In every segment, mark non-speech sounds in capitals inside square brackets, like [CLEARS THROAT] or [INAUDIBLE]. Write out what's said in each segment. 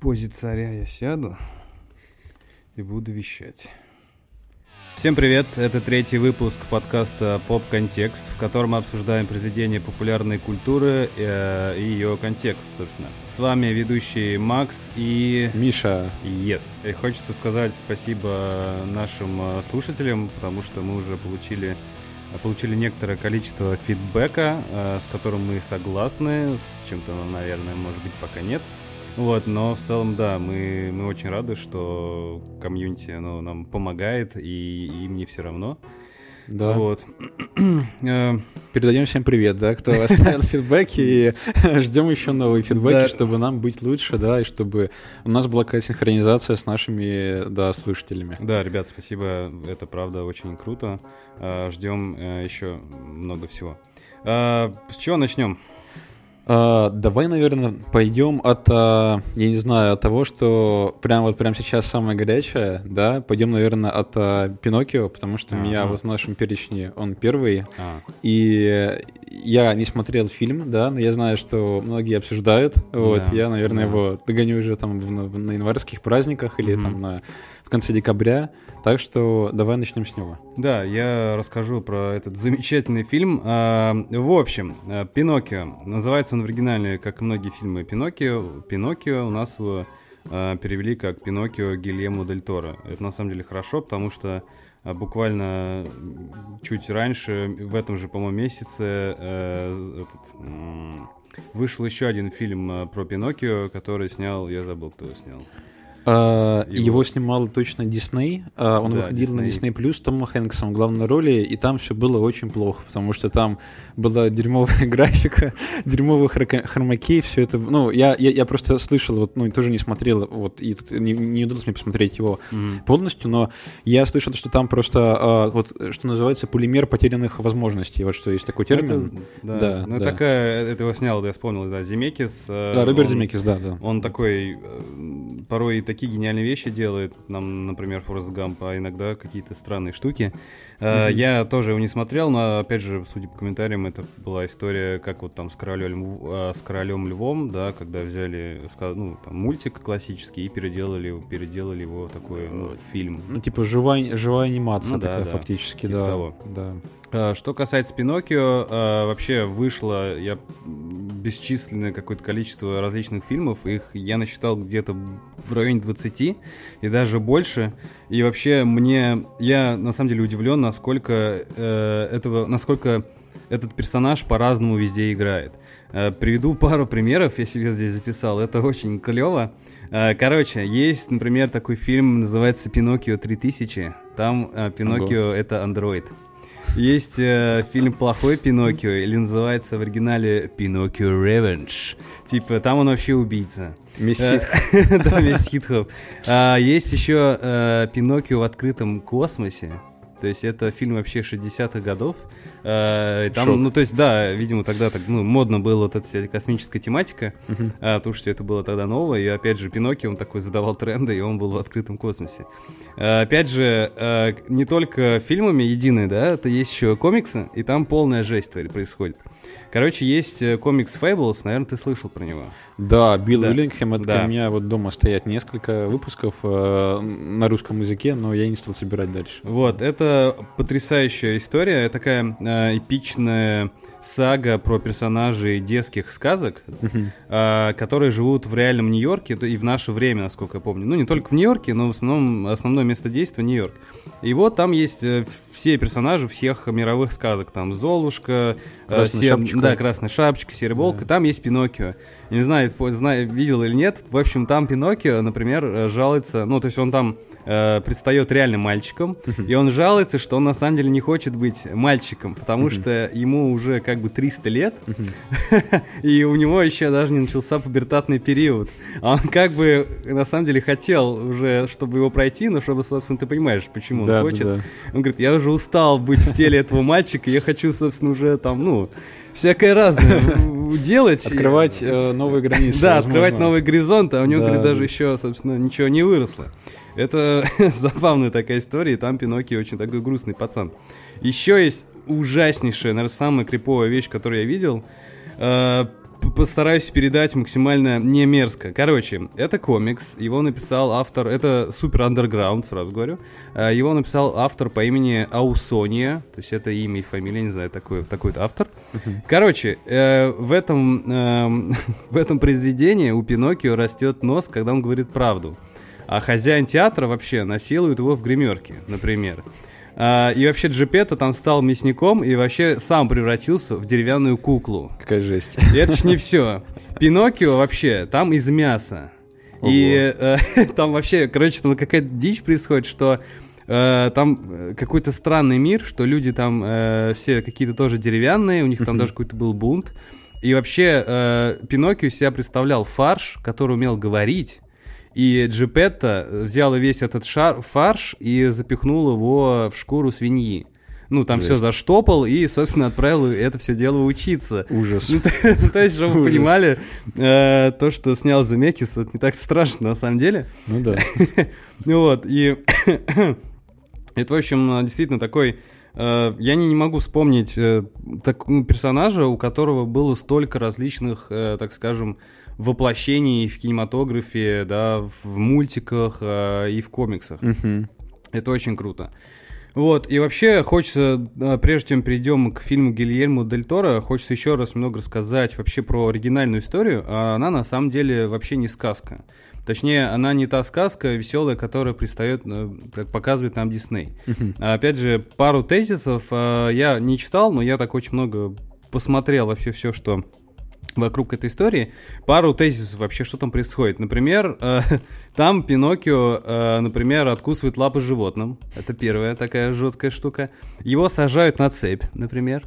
позе царя я сяду и буду вещать. Всем привет, это третий выпуск подкаста «Поп Контекст», в котором мы обсуждаем произведения популярной культуры э, и ее контекст, собственно. С вами ведущий Макс и... Миша. Yes. И хочется сказать спасибо нашим э, слушателям, потому что мы уже получили получили некоторое количество фидбэка, э, с которым мы согласны, с чем-то, наверное, может быть, пока нет. Вот, но в целом, да, мы, мы очень рады, что комьюнити оно нам помогает, и им не все равно. Да. Вот. Э, Передаем всем привет, да, кто оставил [LAUGHS] фидбэки, и [LAUGHS] ждем еще новые фидбэки, чтобы нам быть лучше, да, и чтобы у нас была какая-то синхронизация с нашими, да, слушателями. Да, ребят, спасибо, это правда очень круто. Э, ждем э, еще много всего. С чего начнем? Uh, давай, наверное, пойдем от, uh, я не знаю, от того, что прямо вот прямо сейчас самое горячее, да, пойдем, наверное, от uh, Пиноккио, потому что у меня вот в нашем перечне он первый, uh-huh. и я не смотрел фильм, да, но я знаю, что многие обсуждают, вот, я, наверное, его догоню уже там в, на январских праздниках или там на в конце декабря. Так что давай начнем с него. Да, я расскажу про этот замечательный фильм. А, в общем, э, Пиноккио. Называется он в оригинале, как многие фильмы Пиноккио. Пиноккио у нас его а, перевели как Пиноккио Гильему Дель Торо. Это на самом деле хорошо, потому что а, буквально чуть раньше, в этом же, по-моему, месяце э, этот, вышел еще один фильм про Пиноккио, который снял, я забыл, кто его снял. Uh, его... его снимал точно Дисней. Uh, он да, выходил Disney. на Disney Плюс Томом Хэнксом в главной роли, и там все было очень плохо, потому что там была дерьмовая [LAUGHS] графика, дерьмовые хромаки, все это. Ну, я, я, я просто слышал, вот, ну, тоже не смотрел, вот, и не, не удалось мне посмотреть его mm-hmm. полностью, но я слышал, что там просто, uh, вот, что называется, полимер потерянных возможностей. Вот что есть такой термин. Это, да, да, ну, да. такая, это его снял, да, я вспомнил, да, Земекис. Э, да, Роберт он, Земекис, да, да. Он такой э, порой такие такие гениальные вещи делает, нам, например, Форест Гамп, а иногда какие-то странные штуки. Mm-hmm. Я тоже его не смотрел, но, опять же, судя по комментариям, это была история, как вот там с королем, а, с королем львом, да, когда взяли, ну, там, мультик классический и переделали, переделали его такой, ну, фильм. Ну, типа живая, живая анимация ну, такая, да, фактически, типа да. Того. да. А, что касается Пиноккио, вообще вышло я бесчисленное какое-то количество различных фильмов. Их я насчитал где-то в районе 20 и даже больше. И вообще мне, я на самом деле удивлен, насколько э, этого, насколько этот персонаж по-разному везде играет. Э, приведу пару примеров, я себе здесь записал, это очень клево. Э, короче, есть, например, такой фильм, называется «Пиноккио 3000». Там э, Пиноккио — это андроид. Есть э, фильм «Плохой Пиноккио», или называется в оригинале «Пиноккио Revenge». Типа, там он вообще убийца. Мессит. Э, [LAUGHS] да, Месситхов. А, есть еще э, «Пиноккио в открытом космосе». То есть это фильм вообще 60-х годов. Э, там, Шок. ну, то есть, да, видимо, тогда так, ну, модно было вот эта вся космическая тематика, uh-huh. а, потому что это было тогда новое. И опять же, Пиноккио, он такой задавал тренды, и он был в открытом космосе. А, опять же, а, не только фильмами единые, да, это есть еще комиксы, и там полная жесть происходит. Короче, есть э, комикс Fables, наверное, ты слышал про него. Да, Билл да. Уиллингхэм, это да. у меня вот дома стоят несколько выпусков э, на русском языке, но я не стал собирать дальше. Вот, это потрясающая история, такая э, эпичная сага про персонажей детских сказок, э, которые живут в реальном Нью-Йорке и в наше время, насколько я помню. Ну, не только в Нью-Йорке, но в основном основное место действия Нью-Йорк. И вот там есть э, все персонажи всех мировых сказок. Там Золушка, э, Красная Сер... шапочка. Да, Красная шапочка, Серый волк, да. там есть Пиноккио. Я не знаю, знаю, видел или нет. В общем, там Пиноккио, например, э, жалуется, ну, то есть он там э, предстает реальным мальчиком, [LAUGHS] и он жалуется, что он на самом деле не хочет быть мальчиком, потому что ему уже как бы 300 лет, [LAUGHS] и у него еще даже не начался пубертатный период. А он как бы на самом деле хотел уже, чтобы его пройти, но чтобы, собственно, ты понимаешь, почему он хочет. Он говорит, я уже устал быть в теле этого мальчика, я хочу, собственно, уже там, ну, всякое разное делать. Открывать э, новые границы. Да, открывать новые горизонты, а у него, говорит, даже еще, собственно, ничего не выросло. Это [LAUGHS] забавная такая история, и там Пиноккио очень такой грустный пацан. Еще есть ужаснейшая, наверное, самая криповая вещь, которую я видел. Э, постараюсь передать максимально не мерзко. Короче, это комикс, его написал автор, это супер андерграунд, сразу говорю. Э, его написал автор по имени Аусония, то есть это имя и фамилия, не знаю, такой, такой-то автор. Короче, э, в, этом, э, [LAUGHS] в этом произведении у Пиноккио растет нос, когда он говорит правду. А хозяин театра вообще насилует его в гримерке, например. А, и вообще Джипета там стал мясником и вообще сам превратился в деревянную куклу. Какая жесть. И это ж не все. Пиноккио вообще там из мяса. Ого. И э, [LAUGHS] там вообще, короче, там какая-то дичь происходит, что э, там э, какой-то странный мир, что люди там э, все какие-то тоже деревянные, у них там даже какой-то был бунт. И вообще э, Пиноккио себя представлял фарш, который умел говорить, и Джипетта взял весь этот шар, фарш и запихнул его в шкуру свиньи. Ну, там Жесть. все заштопал и, собственно, отправил это все дело учиться. Ужас. Ну, [LAUGHS] то, то есть, чтобы вы понимали, э, то, что снял Земекис, это не так страшно на самом деле. Ну да. [LAUGHS] Вот, и [COUGHS] это, в общем, действительно такой... Э, я не, не могу вспомнить э, так, ну, персонажа, у которого было столько различных, э, так скажем, воплощений в кинематографе, да, в мультиках э, и в комиксах. Угу. Это очень круто. Вот, и вообще хочется, э, прежде чем перейдем к фильму Гильермо Дель Торо, хочется еще раз много рассказать вообще про оригинальную историю. А она на самом деле вообще не сказка. Точнее, она не та сказка веселая, которая пристает, э, как показывает нам Дисней. А, опять же, пару тезисов э, я не читал, но я так очень много посмотрел вообще все, что вокруг этой истории. Пару тезисов вообще, что там происходит. Например, э, [LAUGHS] там Пиноккио, э, например, откусывает лапы животным. Это первая такая жуткая штука. Его сажают на цепь, например.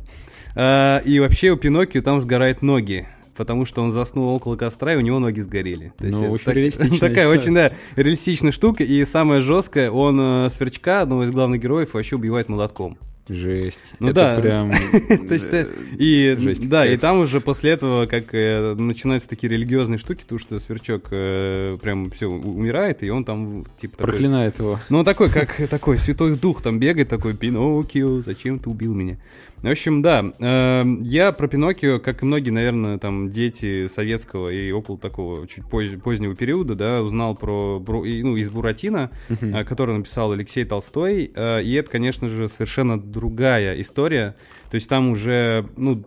Э, и вообще у Пиноккио там сгорают ноги потому что он заснул около костра, и у него ноги сгорели. То есть ну, очень так, реалистично. [LAUGHS] Такая очень, да, реалистичная штука. И самое жесткое, он э, сверчка, одного из главных героев, вообще убивает молотком. Жесть. Ну это да. прям... [LAUGHS] То есть, [LAUGHS] и, Жесть. Да, и там уже после этого, как э, начинаются такие религиозные штуки, потому что Сверчок э, прям все умирает, и он там типа Проклинает его. Ну, такой, как такой святой дух там бегает, такой, Пиноккио, зачем ты убил меня? В общем, да, э, я про Пиноккио, как и многие, наверное, там дети советского и около такого чуть поз- позднего периода, да, узнал про, ну, из Буратино, uh-huh. который написал Алексей Толстой, э, и это, конечно же, совершенно другая история, то есть там уже, ну,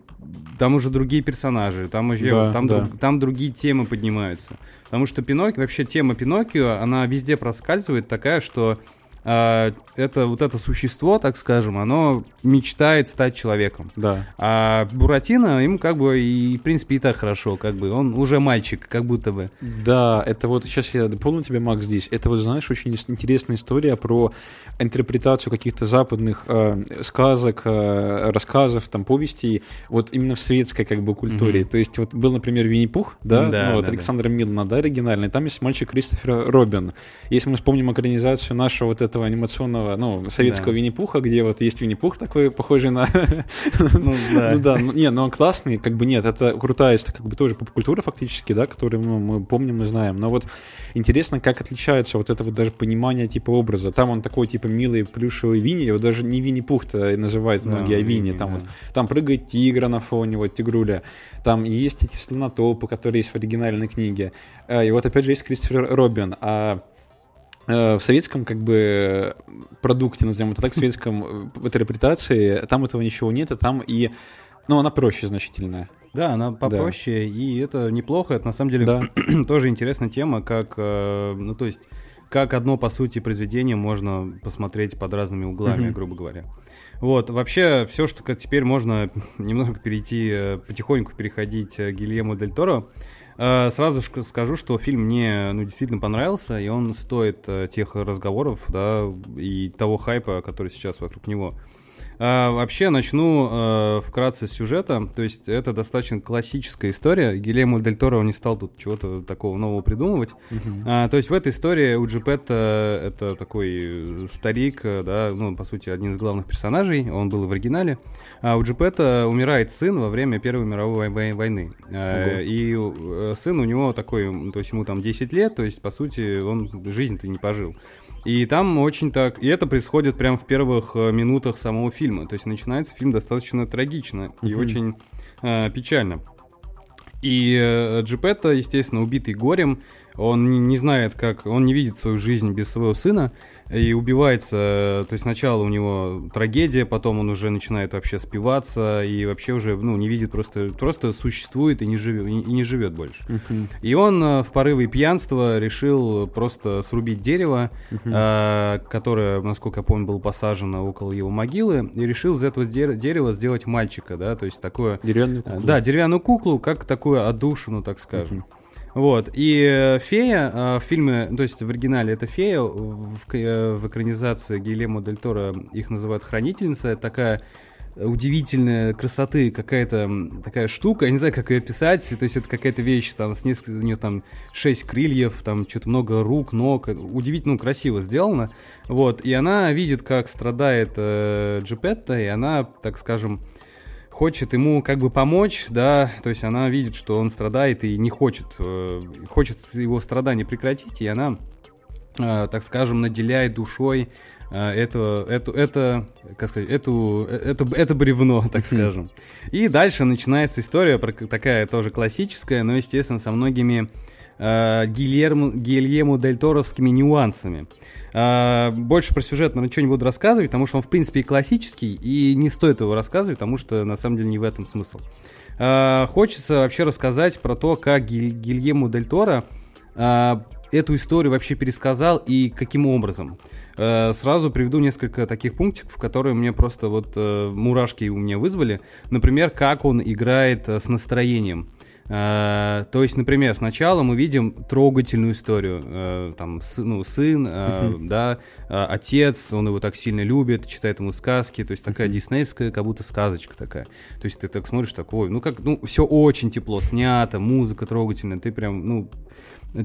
там уже другие персонажи, там уже, да, там, да. Друг, там другие темы поднимаются, потому что Пиноккио, вообще тема Пиноккио, она везде проскальзывает такая, что а, это вот это существо, так скажем, оно мечтает стать человеком. Да. А Буратино, ему как бы и, в принципе, и так хорошо, как бы, он уже мальчик, как будто бы. Да, это вот, сейчас я дополню тебе, Макс, здесь, это вот, знаешь, очень интересная история про интерпретацию каких-то западных э, сказок, э, рассказов, там, повестей, вот именно в светской, как бы, культуре. Mm-hmm. То есть, вот был, например, Винни-Пух, да, да ну, вот да, Александра да. Милана, да, оригинальный, там есть мальчик Кристофер Робин. Если мы вспомним экранизацию нашего вот этого анимационного, ну, советского да. Винни-Пуха, где вот есть Винни-Пух такой, похожий на... [LAUGHS] Ну да. Ну да, не, но он классный, как бы нет, это крутая, это как бы тоже поп-культура фактически, да, которую мы помним и знаем. Но вот интересно, как отличается вот это вот даже понимание типа образа. Там он такой типа милый плюшевый Винни, его даже не Винни-Пух-то называют многие, а Винни. Там вот, там прыгает тигра на фоне, вот тигруля. Там есть эти слонотопы, которые есть в оригинальной книге. Э, и вот опять же есть Кристофер Робин. А в советском как бы продукте, назовем это так, в советском в э, интерпретации, там этого ничего нет, и там и, ну, она проще значительно. Да, она попроще, да. и это неплохо, это на самом деле да. [CLEARS THROAT] тоже интересная тема, как, э, ну, то есть, как одно, по сути, произведение можно посмотреть под разными углами, uh-huh. грубо говоря. Вот, вообще, все, что теперь можно [LAUGHS] немного перейти, потихоньку переходить к Гильему Дель Торо, Э, сразу скажу, что фильм мне ну, действительно понравился, и он стоит э, тех разговоров, да, и того хайпа, который сейчас вокруг него. А, вообще начну а, вкратце с сюжета. То есть это достаточно классическая история. Гильермо Дель Торо не стал тут чего-то такого нового придумывать. Uh-huh. А, то есть в этой истории у Джипетта это такой старик, да, ну, по сути, один из главных персонажей. Он был в оригинале. А у Джипетта умирает сын во время Первой мировой войны. А, и э, сын у него такой, то есть ему там 10 лет, то есть, по сути, он жизнь-то не пожил. И там очень так... И это происходит прямо в первых э, минутах самого фильма. То есть начинается фильм достаточно трагично и очень э, печально. И э, естественно, убитый горем, он не, не знает, как... Он не видит свою жизнь без своего сына, и убивается, то есть сначала у него трагедия, потом он уже начинает вообще спиваться и вообще уже, ну, не видит, просто, просто существует и не живет, и, не живет больше. Uh-huh. И он э, в порыве пьянства решил просто срубить дерево, uh-huh. э, которое, насколько я помню, было посажено около его могилы, и решил из этого дерева сделать мальчика, да, то есть такое... Деревянную куклу. Да, деревянную куклу, как такую отдушину, так скажем. Uh-huh. Вот, и э, фея э, в фильме, то есть в оригинале это фея, в, э, в экранизации Гильермо Дель Торо их называют хранительница, такая удивительная красоты какая-то такая штука, я не знаю, как ее описать, то есть это какая-то вещь, там, с несколько, у нее там шесть крыльев, там, что-то много рук, ног, удивительно ну, красиво сделано, вот, и она видит, как страдает э, Джипетта, и она, так скажем, хочет ему как бы помочь, да, то есть она видит, что он страдает и не хочет, э, хочет его страдания прекратить, и она, так скажем, наделяет душой э, это, это, это, как сказать, эту, это, это бревно, [LAUGHS] так скажем. И дальше начинается история такая тоже классическая, но, естественно, со многими э, Гильермо, Гильему Дель Торовскими нюансами. Э, больше про сюжет, наверное, ничего не буду рассказывать, потому что он, в принципе, и классический, и не стоит его рассказывать, потому что, на самом деле, не в этом смысл. Э, хочется вообще рассказать про то, как Гиль, Гильему Дель Торо э, эту историю вообще пересказал и каким образом. Э, сразу приведу несколько таких пунктиков, которые мне просто вот э, мурашки у меня вызвали. Например, как он играет э, с настроением. То есть, например, сначала мы видим трогательную историю, там, ну, сын, да, отец, он его так сильно любит, читает ему сказки, то есть такая диснеевская, как будто сказочка такая. То есть ты так смотришь, такой, ну как, ну все очень тепло, снято, музыка трогательная, ты прям, ну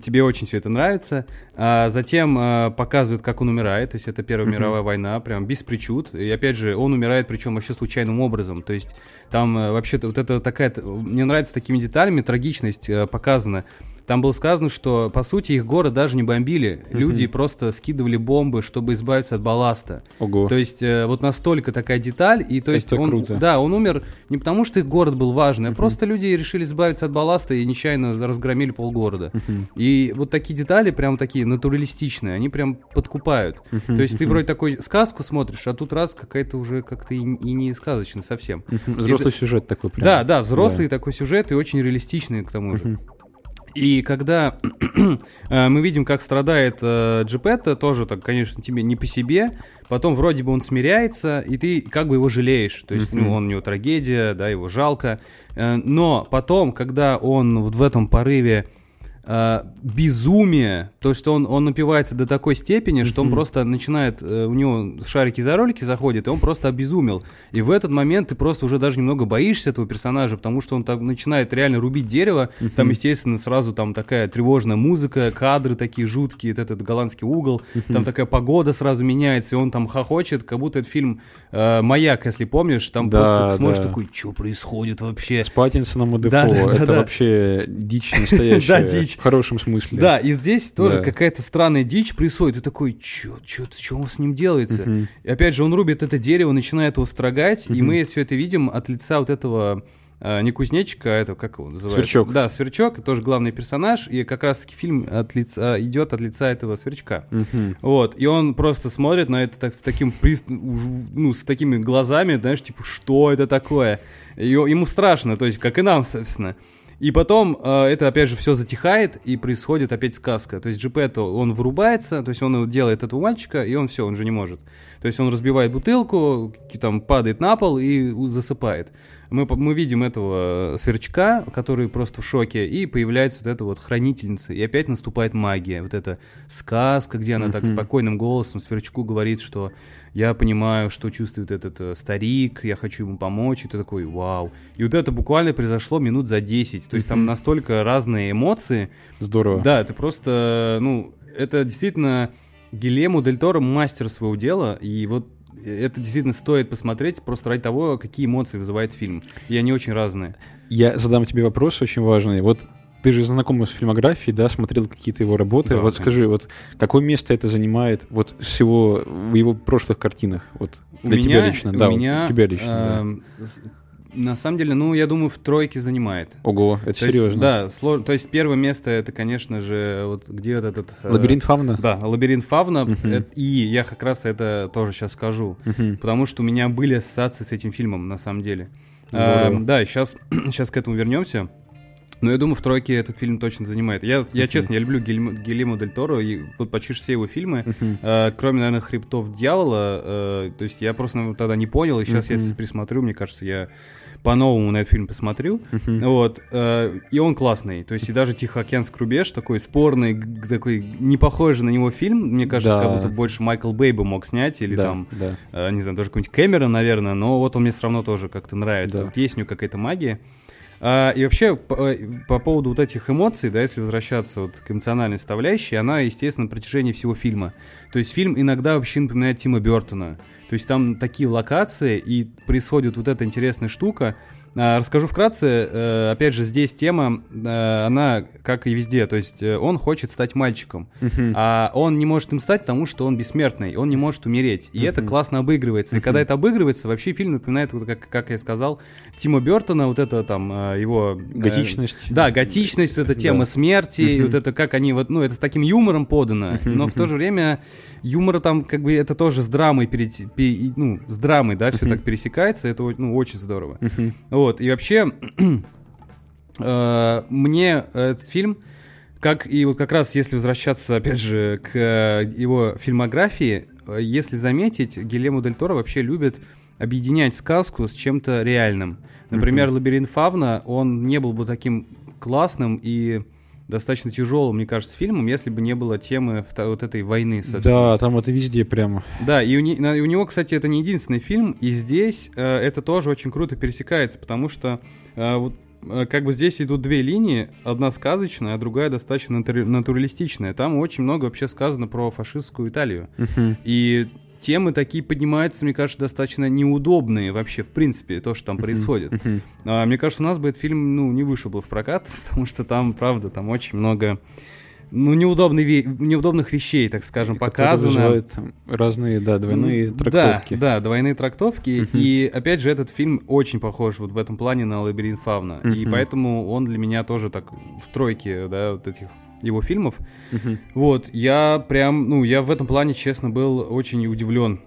тебе очень все это нравится. А затем а, показывают, как он умирает, то есть это Первая мировая война, прям без причуд. И опять же, он умирает, причем вообще случайным образом. То есть там а, вообще-то вот это такая... Мне нравится такими деталями трагичность а, показана. Там было сказано, что, по сути, их город даже не бомбили. Угу. Люди просто скидывали бомбы, чтобы избавиться от балласта. Ого. То есть, э, вот настолько такая деталь. И то есть, Это он, круто. Да, он умер не потому, что их город был важный, угу. а просто люди решили избавиться от балласта и нечаянно разгромили полгорода. Угу. И вот такие детали, прям такие натуралистичные, они прям подкупают. Угу. То есть, ты вроде такой сказку смотришь, а тут раз какая-то уже как-то и, и не сказочная совсем. Угу. Взрослый и, сюжет такой прям. Да, да, взрослый да. такой сюжет и очень реалистичный к тому же. Угу. И когда [CLEARS THROAT] э, мы видим, как страдает э, Джипетта, тоже так, конечно, тебе не по себе. Потом вроде бы он смиряется, и ты как бы его жалеешь. То есть, ну, он у него трагедия, да, его жалко. Э, но потом, когда он вот в этом порыве э, безумие, то, что он, он напивается до такой степени, что он просто начинает, э, у него шарики за ролики заходят, и он просто обезумел. И в этот момент ты просто уже даже немного боишься этого персонажа, потому что он так начинает реально рубить дерево, там, естественно, сразу там такая тревожная музыка, кадры такие жуткие, этот голландский угол, там такая погода сразу меняется, и он там хохочет, как будто это фильм э, «Маяк», если помнишь, там Да, просто смотришь да. такой, что происходит вообще? С Паттинсоном и Дефо. Да, да, да, это да. вообще дичь [LAUGHS] настоящая. Да, дичь. В хорошем смысле. Да, и здесь тоже Да. какая-то странная дичь происходит. И такой, чё, чё, чё с ним делается? И опять же, он рубит это дерево, начинает его строгать, и мы все это видим от лица вот этого а, не кузнечика, а этого, как его называют? Сверчок. Да, Сверчок, тоже главный персонаж, и как раз-таки фильм от лица, идет от лица этого Сверчка. Мгм. Вот, и он просто смотрит на это так, таким, прист- ну, с такими глазами, знаешь, типа, что это такое? И ему страшно, то есть, как и нам, собственно. И потом э, это опять же все затихает, и происходит опять сказка. То есть Джипетто, он вырубается, то есть он делает этого мальчика, и он все, он же не может. То есть он разбивает бутылку, там падает на пол и засыпает. Мы, мы видим этого сверчка, который просто в шоке, и появляется вот эта вот хранительница, и опять наступает магия. Вот эта сказка, где она так спокойным голосом сверчку говорит, что я понимаю, что чувствует этот э, старик, я хочу ему помочь, и ты такой, вау. И вот это буквально произошло минут за 10, то есть там настолько разные эмоции. Здорово. Да, это просто, ну, это действительно Гилему Дель Торо мастер своего дела, и вот это действительно стоит посмотреть просто ради того, какие эмоции вызывает фильм. И они очень разные. Я задам тебе вопрос очень важный. Вот ты же знаком с фильмографией, да, смотрел какие-то его работы. Да, вот скажи, вот какое место это занимает вот всего в его прошлых картинах? Вот У для меня, тебя лично, у да, меня, у тебя лично, да. эм, На самом деле, ну, я думаю, в тройке занимает. Ого, это То есть, серьезно. да, слож- то есть первое место это, конечно же, вот где вот этот... э, Лабиринт Фавна? Да, лабиринт Фавна. Э, И я как раз это тоже сейчас скажу. Мгм. Потому что у меня были ассоциации с этим фильмом, на самом деле. Эм, да, сейчас, сейчас [CLEARS THROAT] к этому вернемся. Но я думаю, в тройке этот фильм точно занимает. Я, я честно, я люблю Гильермо Дель Торо, и вот почти все его фильмы, э, кроме, наверное, «Хребтов дьявола», э, то есть я просто тогда не понял, и сейчас я присмотрю, мне кажется, я по-новому на этот фильм посмотрю. Вот, э, и он классный. То есть и даже Тихоокеанский рубеж такой спорный, такой не похожий на него фильм. Мне кажется, Да. как будто больше Майкл Бэй бы мог снять, или Да, там, да. э, не знаю, даже какой-нибудь Кэмерон, наверное, но вот он мне все равно тоже как-то нравится. Да. Вот есть у него какая-то магия. А, и вообще, по, э, по поводу вот этих эмоций, да, если возвращаться вот к эмоциональной составляющей, она, естественно, на протяжении всего фильма. То есть фильм иногда вообще напоминает Тима Бертона. То есть там такие локации, и происходит вот эта интересная штука. А, Расскажу вкратце. Э, Опять же, здесь тема, э, она как и везде. То есть э, он хочет стать мальчиком. А он не может им стать, потому что он бессмертный, он не может умереть. И это классно обыгрывается. И когда это обыгрывается, вообще фильм напоминает, как, как я сказал, Тима Бертона, вот это там его... э, Готичность. Да, готичность, вот эта тема Да. смерти, вот это как они вот, ну, это с таким юмором подано, но в то же время юмора там как бы это тоже с драмой, перети- пе- ну, с драмой, да, все так пересекается, это ну, очень здорово. Вот, и вообще, [CLEARS THROAT] э, мне этот фильм, как и вот как раз если возвращаться, опять же, к э, его фильмографии, э, если заметить, Гильермо Дель Торо вообще любит объединять сказку с чем-то реальным. Например, «Лабиринт Фавна», он не был бы таким классным и достаточно тяжелым, мне кажется, фильмом, если бы не было темы вот этой войны, собственно. Да, там это везде прям. Да, и у, не- у него, кстати, это не единственный фильм, и здесь э, это тоже очень круто пересекается, потому что э, вот э, как бы здесь идут две линии, одна сказочная, а другая достаточно натуралистичная. Там очень много вообще сказано про фашистскую Италию. Мгм. И темы такие поднимаются, мне кажется, достаточно неудобные вообще, в принципе, то, что там происходит. А, мне кажется, у нас бы этот фильм, ну, не вышел бы в прокат, [LAUGHS] потому что там, правда, там очень много, ну, неудобных, ве- неудобных вещей, так скажем, Которые показано. разные, да, двойные трактовки. Да, да, двойные трактовки. И опять же, этот фильм очень похож вот в этом плане на Лабиринт Фавна. И поэтому он для меня тоже так в тройке, да, вот этих его фильмов. Мгм. Вот, я прям, ну, я в этом плане, честно, был очень удивлен.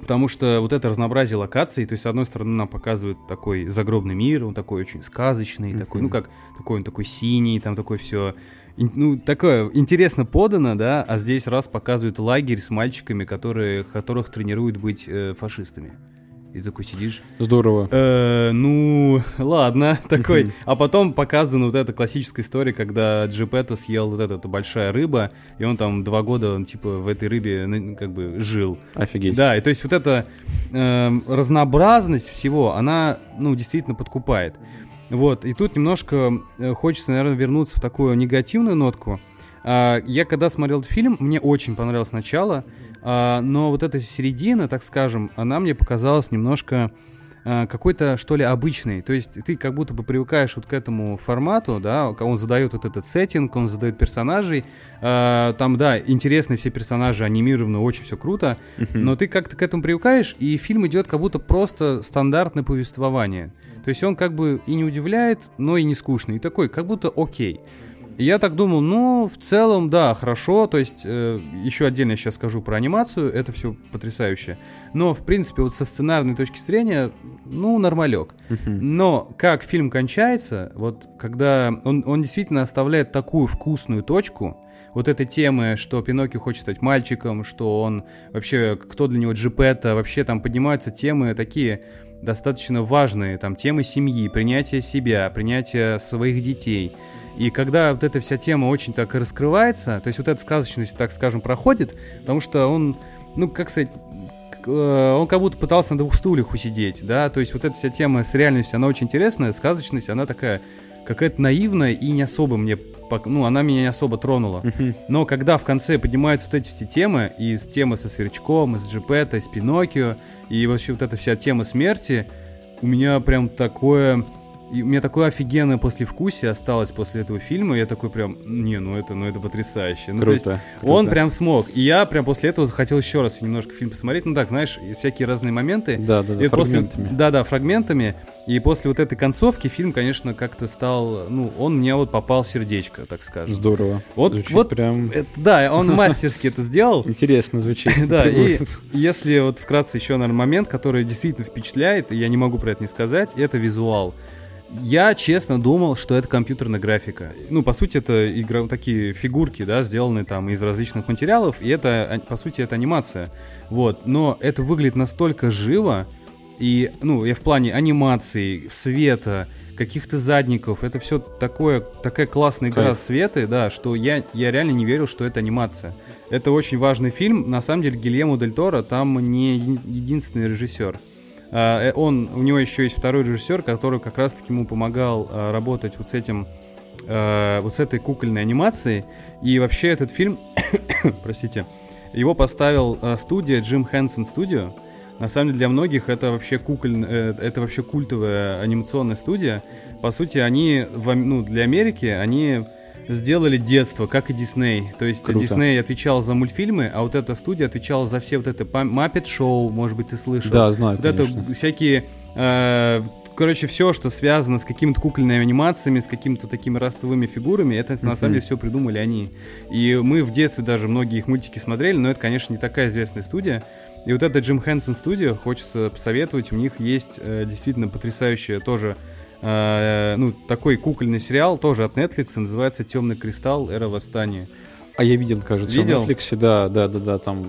Потому что вот это разнообразие локаций, то есть, с одной стороны, нам показывают такой загробный мир, он такой очень сказочный, такой, ну, как, такой он такой синий, там такое все, ну, такое интересно подано, да, а здесь раз показывают лагерь с мальчиками, которые, которых тренируют быть э, фашистами. И такой сидишь, Здорово. «Э, ну, ладно, [LAUGHS] такой. А потом показана вот эта классическая история, когда Джипетто съел вот эта, эта большая рыба, и он там два года, он типа в этой рыбе, ну, как бы, жил. Офигеть. Да, и то есть вот эта эм, разнообразность всего, она, ну, действительно подкупает. Вот, и тут немножко э, хочется, наверное, вернуться в такую негативную нотку. А, я когда смотрел этот фильм, мне очень понравилось начало, но вот эта середина, так скажем, она мне показалась немножко а, какой-то, что ли, обычный. То есть ты как будто бы привыкаешь вот к этому формату, да, он задает вот этот сеттинг, он задает персонажей. А, там, да, интересные все персонажи, анимированы, очень все круто. Но ты как-то к этому привыкаешь, и фильм идет как будто просто стандартное повествование. То есть он как бы и не удивляет, но и не скучный. И такой, как будто окей. И я так думал, ну, в целом, да, хорошо. То есть, э, еще отдельно я сейчас скажу про анимацию, это все потрясающе. Но, в принципе, вот со сценарной точки зрения, ну, нормалек. Но как фильм кончается, вот когда он, он действительно оставляет такую вкусную точку, вот этой темы, что Пиноккио хочет стать мальчиком, что он вообще, кто для него Джипетто, вообще там поднимаются темы такие достаточно важные, там темы семьи, принятие себя, принятие своих детей. И когда вот эта вся тема очень так и раскрывается, то есть вот эта сказочность, так скажем, проходит, потому что он, ну, как сказать, э, он как будто пытался на двух стульях усидеть, да, то есть вот эта вся тема с реальностью, она очень интересная, сказочность, она такая какая-то наивная и не особо мне, ну, она меня не особо тронула. Но когда в конце поднимаются вот эти все темы, и с темы со Сверчком, и с Джипетто, и с Пиноккио, и вообще вот эта вся тема смерти, у меня прям такое И у меня такое офигенное послевкусие осталось после этого фильма. Я такой прям, не, ну это, ну это потрясающе. Ну, круто, то есть круто. он прям смог. И я прям после этого захотел еще раз немножко фильм посмотреть. Ну так, знаешь, всякие разные моменты. Да, да, да, И после- фрагментами. да, да, фрагментами. И после вот этой концовки фильм, конечно, как-то стал, ну, он мне вот попал в сердечко, так скажем. Здорово. Вот- Звучит вот прям Это, да, он мастерски это сделал. интересно звучит. [LAUGHS] Да, и если вот вкратце еще, наверное, момент, который действительно впечатляет, и я не могу про это не сказать, это визуал. Я честно думал, что это компьютерная графика. Ну, по сути, это игра, такие фигурки, да, сделанные там из различных материалов, и это, а, по сути, это анимация. Вот, но это выглядит настолько живо, и, ну, я в плане анимации, света, каких-то задников, это все такое, такая классная игра Кайф. света, да, что я, я реально не верил, что это анимация. Это очень важный фильм. На самом деле, Гильермо Дель Торо там не еди- единственный режиссер. А, э, Он, у него еще есть второй режиссер, который как раз-таки ему помогал а, работать вот с этим, а, вот с этой кукольной анимацией. И вообще этот фильм, [COUGHS] простите, его поставил студия Джим Хэнсон Studio. На самом деле для многих это вообще куколь, э, это вообще культовая анимационная студия. По сути, они ну, для Америки они сделали детство, как и Дисней. То есть Круто. Дисней отвечал за мультфильмы, а вот эта студия отвечала за все вот это Маппет Шоу, может быть, ты слышал. Да, знаю, Вот это конечно. всякие, э, короче, все, что связано с какими-то кукольными анимациями, с какими-то такими ростовыми фигурами, это на самом деле все придумали они. И мы в детстве даже многие их мультики смотрели, но это, конечно, не такая известная студия. И вот это Джим Хэнсон студия, хочется посоветовать, у них есть э, действительно потрясающая тоже э, ну, такой кукольный сериал, тоже от Netflix, называется «Темный кристалл. Эра восстания». А я видел, кажется, Видел? в Netflix, да, да, да, да, там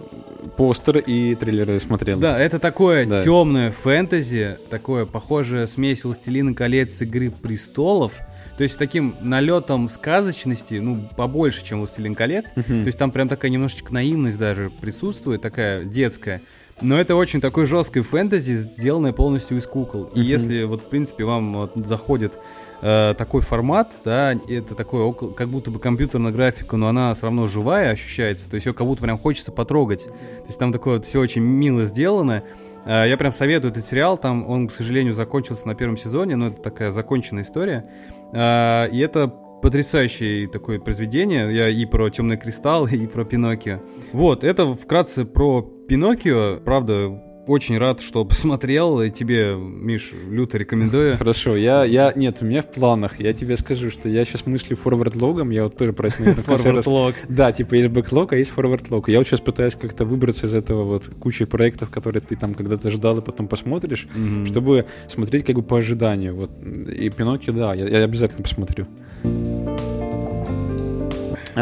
постер и трейлеры смотрел. Да, это такое Да. темное фэнтези, такое похожее смесь «Властелина колец» «Игры престолов», то есть с таким налетом сказочности, ну, побольше, чем «Властелин колец», Мгм. то есть там прям такая немножечко наивность даже присутствует, такая детская. Но это очень такой жесткой фэнтези, сделанное полностью из кукол. И если вот, в принципе, вам вот заходит э, такой формат, да, это такое около- как будто бы компьютерная графика, но она все равно живая ощущается, то есть ее как будто прям хочется потрогать. То есть там такое вот все очень мило сделано. Э, Я прям советую этот сериал, там он, к сожалению, закончился на первом сезоне, но это такая законченная история. Э, И это потрясающее такое произведение. Я и про Темный кристалл, [LAUGHS] и про Пиноккио. Вот, это вкратце про Пиноккио. Правда, очень рад, что [LAUGHS] посмотрел. И тебе, Миш, люто рекомендую. Хорошо, я, я, нет, у меня в планах, я тебе скажу, что я сейчас мыслю форвард-логом, я вот тоже про это Log. Да, типа есть бэклог, а есть форвард-лог. Я вот сейчас пытаюсь как-то выбраться из этого вот кучи проектов, которые ты там когда-то ждал и потом посмотришь, чтобы смотреть как бы по ожиданию. Вот. И Пиноккио, да, я, я обязательно посмотрю.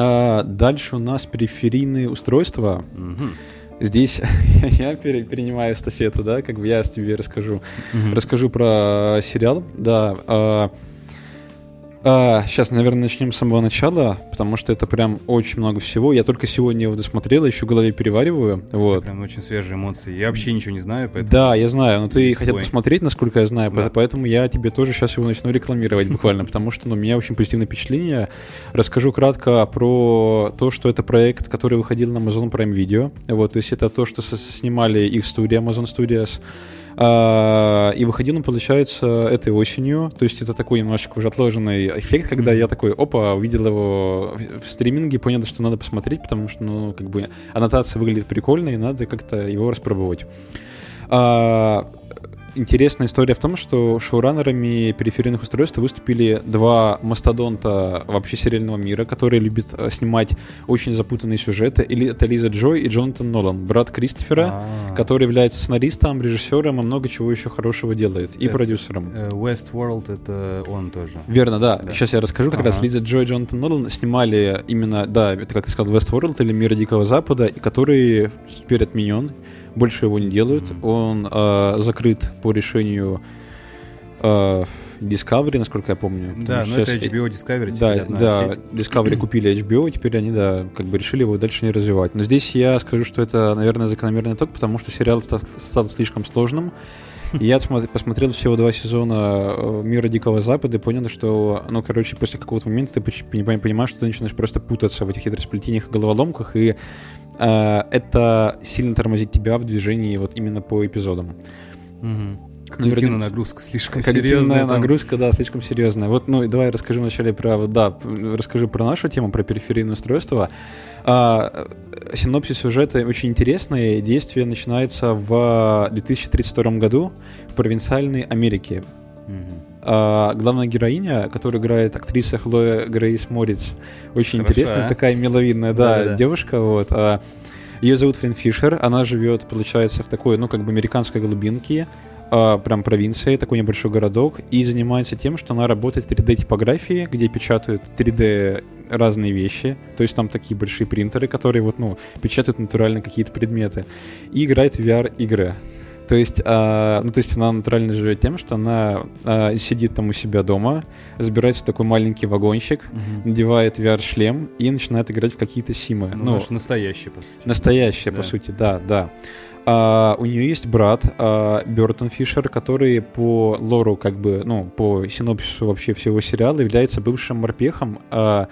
А, дальше у нас периферийные устройства. Мгм. Здесь [LAUGHS] я пере- перенимаю эстафету, да, как бы я тебе расскажу. Мгм. Расскажу про сериал, да. Сейчас, наверное, начнем с самого начала, потому что это прям очень много всего. Я только сегодня его досмотрел, еще в голове перевариваю. Это Вот. Прям очень свежие эмоции. Я вообще ничего не знаю, поэтому... Да, я знаю, но ты хотел посмотреть, насколько я знаю, Да. по- поэтому я тебе тоже сейчас его начну рекламировать буквально, потому что ну, у меня очень позитивное впечатление. Расскажу кратко про то, что это проект, который выходил на Amazon Prime Video. Вот, то есть это то, что снимали их студия Amazon Studios. А, и выходил он, получается, этой осенью. То есть это такой немножечко уже отложенный эффект, когда я такой, опа, увидел его в- в стриминге, понял, что надо посмотреть, потому что, ну, как бы, аннотация выглядит прикольно, и надо как-то его распробовать. А, интересная история в том, что шоураннерами периферийных устройств выступили два мастодонта вообще сериального мира, которые любят э, снимать очень запутанные сюжеты. Или это Лиза Джой и Джонатан Нолан, брат Кристофера, А. который является сценаристом, режиссером и много чего еще хорошего делает. И Это- продюсером. Э, Westworld это он тоже. Верно, да. Да. Сейчас я расскажу. Как Ага. раз Лиза Джой и Джонатан Нолан снимали именно, да, это как ты сказал, Westworld или Мир Дикого Запада, который теперь отменен. Больше его не делают. Он э, закрыт по решению э, Discovery, насколько я помню. Да, но это щас- HBO Discovery. Да, да, сеть. Discovery [CLEARS THROAT] купили HBO, и теперь они, да, как бы решили его дальше не развивать. Но здесь я скажу, что это, наверное, закономерный итог, потому что сериал ста- стал слишком сложным. Я посмотрел всего два сезона э, «Мира Дикого Запада» и понял, что, ну, короче, после какого-то момента ты понимаешь, что ты начинаешь просто путаться в этих хитросплетениях и головоломках, и э, это сильно тормозит тебя в движении вот именно по эпизодам. Мгм. Когнитивная нагрузка слишком Когнитивная серьезная. нагрузка, да, слишком серьезная. Вот, ну, давай я расскажу вначале про, вот, да, расскажу про нашу тему, про периферийное устройство. А, синопсис сюжета очень интересный. Действие начинается в 2032 году в провинциальной Америке. А, главная героиня, которую играет актриса Хлоя Грейс Морец, очень Хорошо, интересная, а? такая миловидная, да, да, да. девушка, вот. А, ее зовут Фрин Фишер, она живет, получается, в такой, ну, как бы американской глубинке, прям провинции, такой небольшой городок, и занимается тем, что она работает в 3D-типографии, где печатают 3D разные вещи, то есть там такие большие принтеры, которые вот, ну, печатают натурально какие-то предметы, и играет в VR-игры. То есть, а, ну, то есть она натурально живет тем, что она а, сидит там у себя дома, забирается в такой маленький вагончик, угу. надевает VR-шлем и начинает играть в какие-то симы. Ну, ну настоящие, по сути. Настоящие, да. по сути, да, да. А, у нее есть брат а, Бертон Фишер, который по лору, как бы, ну, по синопсису вообще всего сериала является бывшим морпехом а,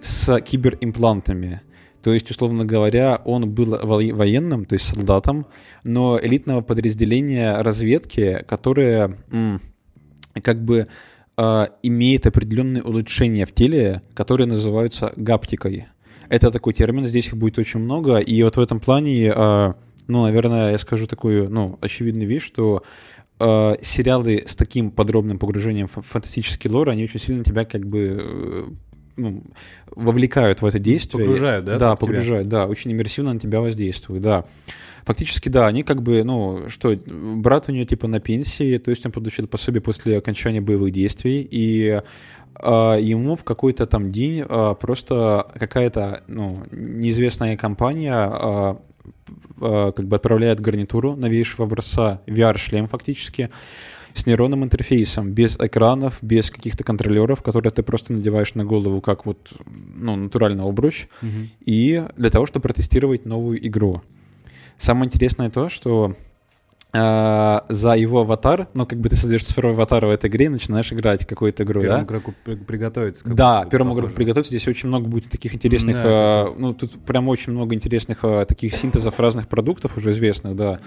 с киберимплантами. То есть, условно говоря, он был военным, то есть солдатом, но элитного подразделения разведки, которое как бы э, имеет определенные улучшения в теле, которые называются гаптикой. Это такой термин, здесь их будет очень много, и вот в этом плане, э, ну, наверное, я скажу такую, ну, очевидную вещь, что э, сериалы с таким подробным погружением в фантастический лор, они очень сильно тебя как бы ну, вовлекают в это действие. Погружают, да? Да, погружают, тебя? да, очень иммерсивно на тебя воздействуют, да. Фактически, да, они как бы, ну, что, брат у нее типа на пенсии, то есть он получил пособие после окончания боевых действий, и а, ему в какой-то там день а, просто какая-то, ну, неизвестная компания а, как бы отправляет гарнитуру новейшего образца, VR-шлем фактически, с нейронным интерфейсом, без экранов, без каких-то контролеров, которые ты просто надеваешь на голову как вот ну, натуральный обруч, угу. и для того, чтобы протестировать новую игру. Самое интересное то, что э, за его аватар, ну, как бы ты создаешь цифровой аватар в этой игре и начинаешь играть какую-то игру, первому да? игроку приготовиться. Да, первому игроку приготовиться. Здесь очень много будет таких интересных, да, э, ну, тут прям очень много интересных э, таких синтезов разных продуктов уже известных, да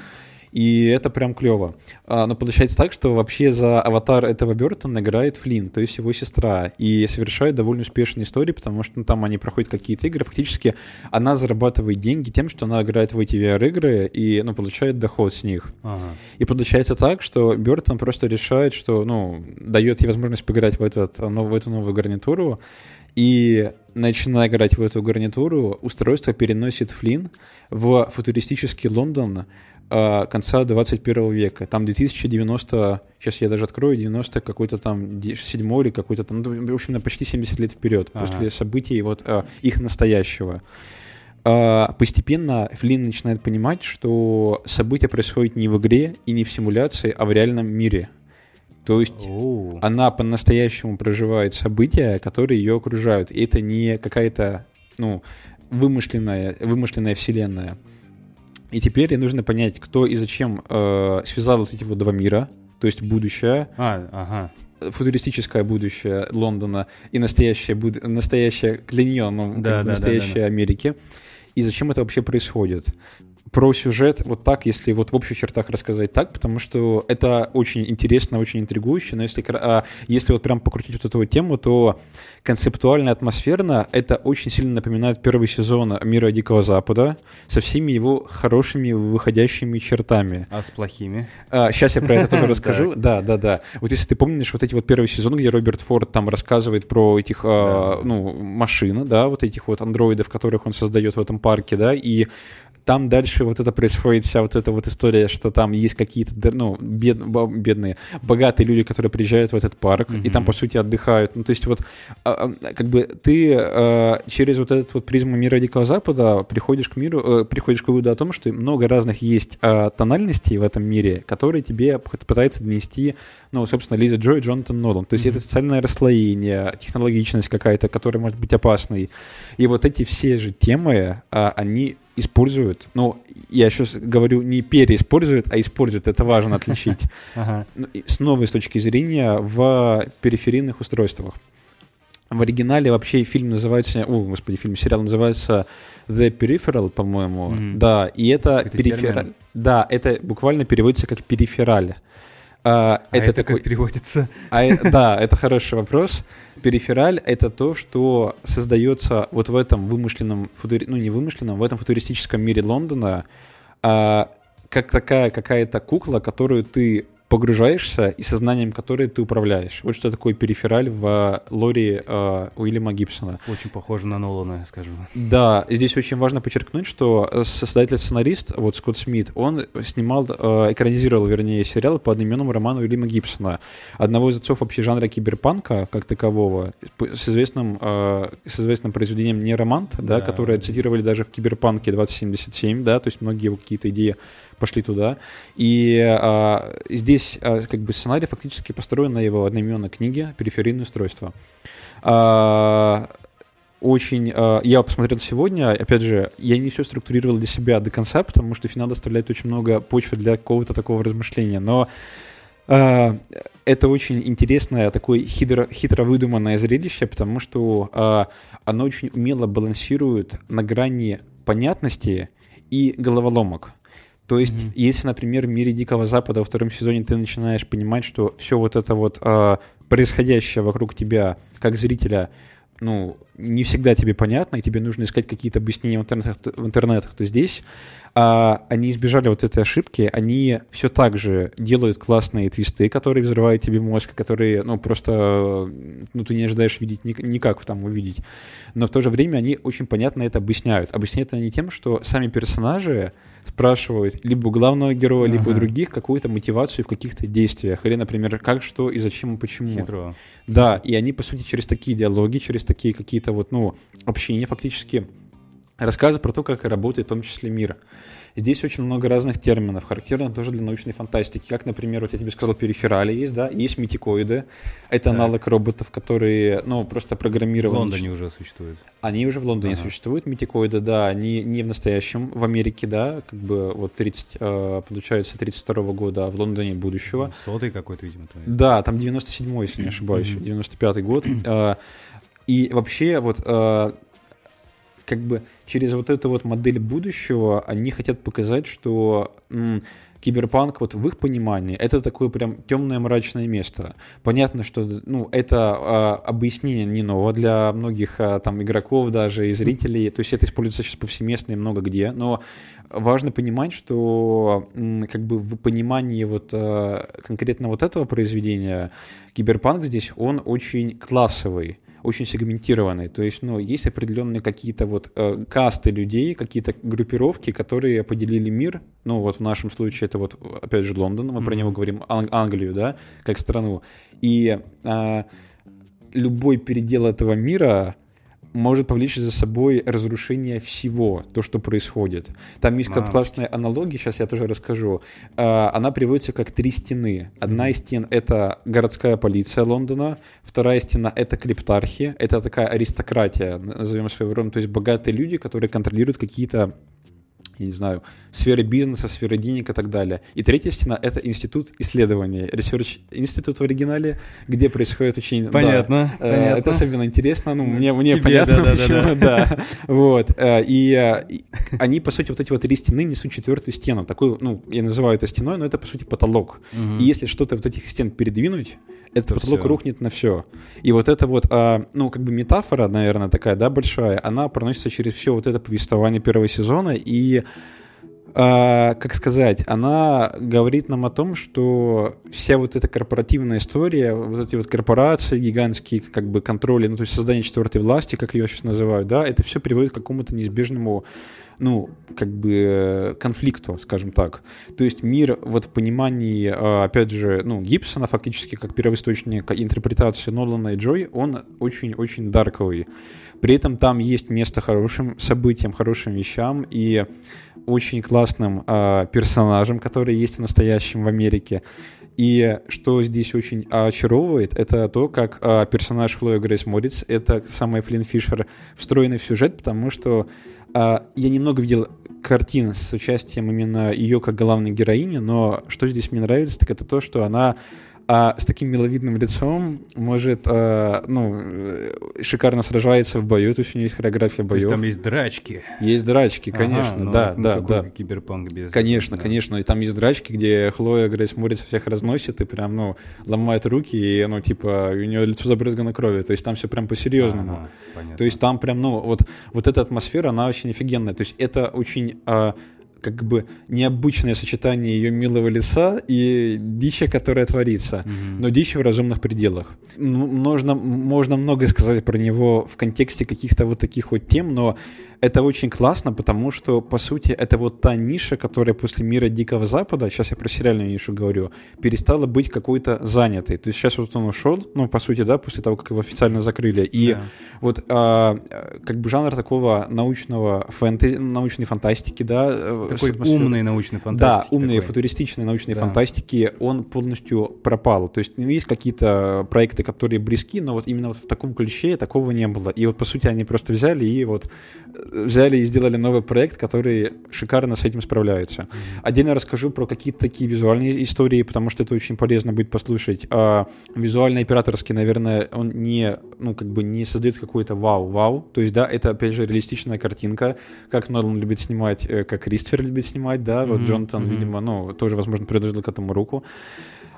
и это прям клево. А, но получается так, что вообще за аватар этого Бертона играет Флинн, то есть его сестра, и совершает довольно успешные истории, потому что ну, там они проходят какие-то игры, фактически она зарабатывает деньги тем, что она играет в эти VR-игры и ну, получает доход с них. Ага. И получается так, что Бертон просто решает, что ну, дает ей возможность поиграть в, этот, в эту новую гарнитуру, и начиная играть в эту гарнитуру, устройство переносит Флинн в футуристический Лондон конца 21 века. Там 2090, сейчас я даже открою, 90 какой-то там 7 или какой-то там, ну, в общем, на почти 70 лет вперед, ага. после событий вот э, их настоящего. Э, постепенно Флинн начинает понимать, что события происходят не в игре и не в симуляции, а в реальном мире. То есть oh. она по-настоящему проживает события, которые ее окружают. И это не какая-то, ну, вымышленная, вымышленная вселенная. И теперь нужно понять, кто и зачем э, связал вот эти вот два мира, то есть будущее, а, ага. футуристическое будущее Лондона и настоящее, буд... настоящее для нее, ну, да, да, настоящее да, да, да. Америки. И зачем это вообще происходит? Про сюжет вот так, если вот в общих чертах рассказать так, потому что это очень интересно, очень интригующе, но если, а, если вот прям покрутить вот эту вот тему, то концептуально, атмосферно это очень сильно напоминает первый сезон «Мира Дикого Запада» со всеми его хорошими выходящими чертами. А с плохими? А, сейчас я про это тоже [LAUGHS] расскажу. Да, да, да. Вот если ты помнишь вот эти вот первый сезон, где Роберт Форд там рассказывает про этих, а, ну, машин, да, вот этих вот андроидов, которых он создает в этом парке, да, и там дальше вот это происходит, вся вот эта вот история, что там есть какие-то, ну, бед, бедные, богатые люди, которые приезжают в этот парк, mm-hmm. и там, по сути, отдыхают. Ну, то есть вот а, а, как бы ты а, через вот этот вот призму мира Дикого Запада приходишь к миру, э, приходишь к выводу о том, что много разных есть тональностей в этом мире, которые тебе пытается донести, ну, собственно, Лиза Джо и Джонатан Нолан. То есть mm-hmm. это социальное расслоение, технологичность какая-то, которая может быть опасной. И вот эти все же темы, они используют, ну, я сейчас говорю не переиспользуют, а используют, это важно [LAUGHS] отличить, ну, с новой точки зрения в периферийных устройствах. В оригинале вообще фильм называется, о, господи, фильм, сериал называется The Peripheral, по-моему, да, и это перифераль, да, это буквально переводится как перифераль. А, а это, это такой... как переводится? А, да, это хороший вопрос. Перифераль — это то, что создается вот в этом вымышленном, футури... ну не вымышленном, в этом футуристическом мире Лондона, а, как такая какая-то кукла, которую ты погружаешься и сознанием которой ты управляешь. Вот что такое перифераль в лоре э, Уильяма Гибсона. Очень похоже на Нолана, я скажу. Да, здесь очень важно подчеркнуть, что создатель-сценарист, вот Скотт Смит, он снимал, э, экранизировал, вернее, сериал по одноименному роману Уильяма Гибсона, одного из отцов вообще жанра киберпанка, как такового, с известным, э, с известным произведением «Неромант», да, да, которое цитировали даже в «Киберпанке 2077», да, то есть многие его какие-то идеи пошли туда. И а, здесь а, как бы сценарий фактически построен на его одноименной книге «Периферийное устройство». А, очень... А, я посмотрел сегодня, опять же, я не все структурировал для себя до конца, потому что финал доставляет очень много почвы для какого-то такого размышления, но а, это очень интересное, такое хитро, хитро выдуманное зрелище, потому что а, оно очень умело балансирует на грани понятности и головоломок. То есть, mm-hmm. если, например, в мире Дикого Запада во втором сезоне ты начинаешь понимать, что все вот это вот э, происходящее вокруг тебя, как зрителя, ну, не всегда тебе понятно, и тебе нужно искать какие-то объяснения в интернетах, в интернетах то здесь а, они избежали вот этой ошибки, они все так же делают классные твисты, которые взрывают тебе мозг, которые, ну, просто, ну, ты не ожидаешь видеть, никак там увидеть. Но в то же время они очень понятно это объясняют. Объясняют они тем, что сами персонажи, спрашивают либо у главного героя, либо у других какую-то мотивацию в каких-то действиях. Или, например, как, что и зачем и почему. Хитро. Да, и они, по сути, через такие диалоги, через такие какие-то вот, ну, общения фактически рассказывают про то, как работает в том числе мир. Здесь очень много разных терминов, характерных тоже для научной фантастики. Как, например, вот я тебе сказал, периферали есть, да, есть метикоиды. Это да. аналог роботов, которые, ну, просто программированы. В Лондоне уже существуют. Они уже в Лондоне ага. существуют, метикоиды, да, они не в настоящем, в Америке, да, как бы вот 30, э, получается, 32 -го года, а в Лондоне будущего. Сотый какой-то, видимо. Да, там 97-й, если не ошибаюсь, 95-й год. [CLEARS THROAT] Э, и вообще вот э, как бы через вот эту вот модель будущего они хотят показать, что м, киберпанк вот в их понимании это такое прям темное мрачное место. Понятно, что ну это а, объяснение не нового для многих а, там игроков даже и зрителей, то есть это используется сейчас повсеместно и много где, но важно понимать, что как бы в понимании вот а, конкретно вот этого произведения киберпанк здесь он очень классовый очень сегментированный. То есть, ну, есть определенные какие-то вот э, касты людей, какие-то группировки, которые поделили мир. Ну, вот в нашем случае это вот, опять же, Лондон, мы mm-hmm. про него говорим, Ан- Англию, да, как страну. И э, любой передел этого мира может повлечь за собой разрушение всего, то, что происходит. Там есть а, классная аналогия, сейчас я тоже расскажу. А, она приводится как три стены. Одна из стен — это городская полиция Лондона, вторая стена — это криптархи, это такая аристократия, назовем своего рода, то есть богатые люди, которые контролируют какие-то я не знаю, сферы бизнеса, сферы денег и так далее. И третья стена — это институт исследования, Research Institute в оригинале, где происходит очень... Понятно, да, понятно. Это особенно интересно, ну, мне, мне Тебе, понятно, да, почему, да. да. Вот. Э, и, э, и они, по сути, вот эти вот три стены несут четвертую стену. Такую, ну, я называю это стеной, но это, по сути, потолок. Угу. И если что-то вот этих стен передвинуть, этот это потолок все. рухнет на все. И вот это вот, а, ну, как бы метафора, наверное, такая, да, большая, она проносится через все вот это повествование первого сезона, и а, как сказать, она говорит нам о том, что вся вот эта корпоративная история, вот эти вот корпорации гигантские, как бы контроли, ну, то есть создание четвертой власти, как ее сейчас называют, да, это все приводит к какому-то неизбежному ну, как бы конфликту, скажем так. То есть мир вот в понимании, а, опять же, ну, Гибсона фактически как первоисточник интерпретации Нолана и Джой, он очень-очень дарковый. При этом там есть место хорошим событиям, хорошим вещам и очень классным э, персонажам, которые есть в настоящем в Америке. И что здесь очень очаровывает, это то, как э, персонаж Хлоя Грейс Морец, это самая Флинн Фишер, встроенный в сюжет, потому что э, я немного видел картин с участием именно ее как главной героини, но что здесь мне нравится, так это то, что она а с таким миловидным лицом может, а, ну, э, шикарно сражается в бою, то есть у него есть хореография боев. То есть там есть драчки. Есть драчки, конечно, ага, ну, да, ну, да, да. Киберпанк без. Конечно, да. конечно, и там есть драчки, где Хлоя Грейс Морец всех разносит и прям, ну, ломает руки, и, ну, типа, у нее лицо забрызгано кровью, то есть там все прям по-серьезному. Ага, то есть там прям, ну, вот, вот эта атмосфера, она очень офигенная, то есть это очень... А, как бы необычное сочетание ее милого лица и дичи, которая творится, mm-hmm. но дичи в разумных пределах. Можно, можно многое сказать про него в контексте каких-то вот таких вот тем, но это очень классно, потому что, по сути, это вот та ниша, которая после мира Дикого Запада, сейчас я про сериальную нишу говорю, перестала быть какой-то занятой. То есть сейчас вот он ушел, ну, по сути, да, после того, как его официально закрыли. И да. вот а, как бы жанр такого научного фэнтези, научной фантастики, да. Э, такой умной научной фантастики. Да, умной, такой. футуристичной научной да. фантастики, он полностью пропал. То есть ну, есть какие-то проекты, которые близки, но вот именно вот в таком ключе такого не было. И вот, по сути, они просто взяли и вот взяли и сделали новый проект, который шикарно с этим справляется. Mm-hmm. Отдельно расскажу про какие-то такие визуальные истории, потому что это очень полезно будет послушать. А, визуально операторский, наверное, он не, ну, как бы не создает какой-то вау-вау. То есть, да, это, опять же, реалистичная картинка, как Нолан любит снимать, э, как Риствер любит снимать, да, mm-hmm. вот Джонатан, mm-hmm. видимо, ну, тоже, возможно, предложил к этому руку.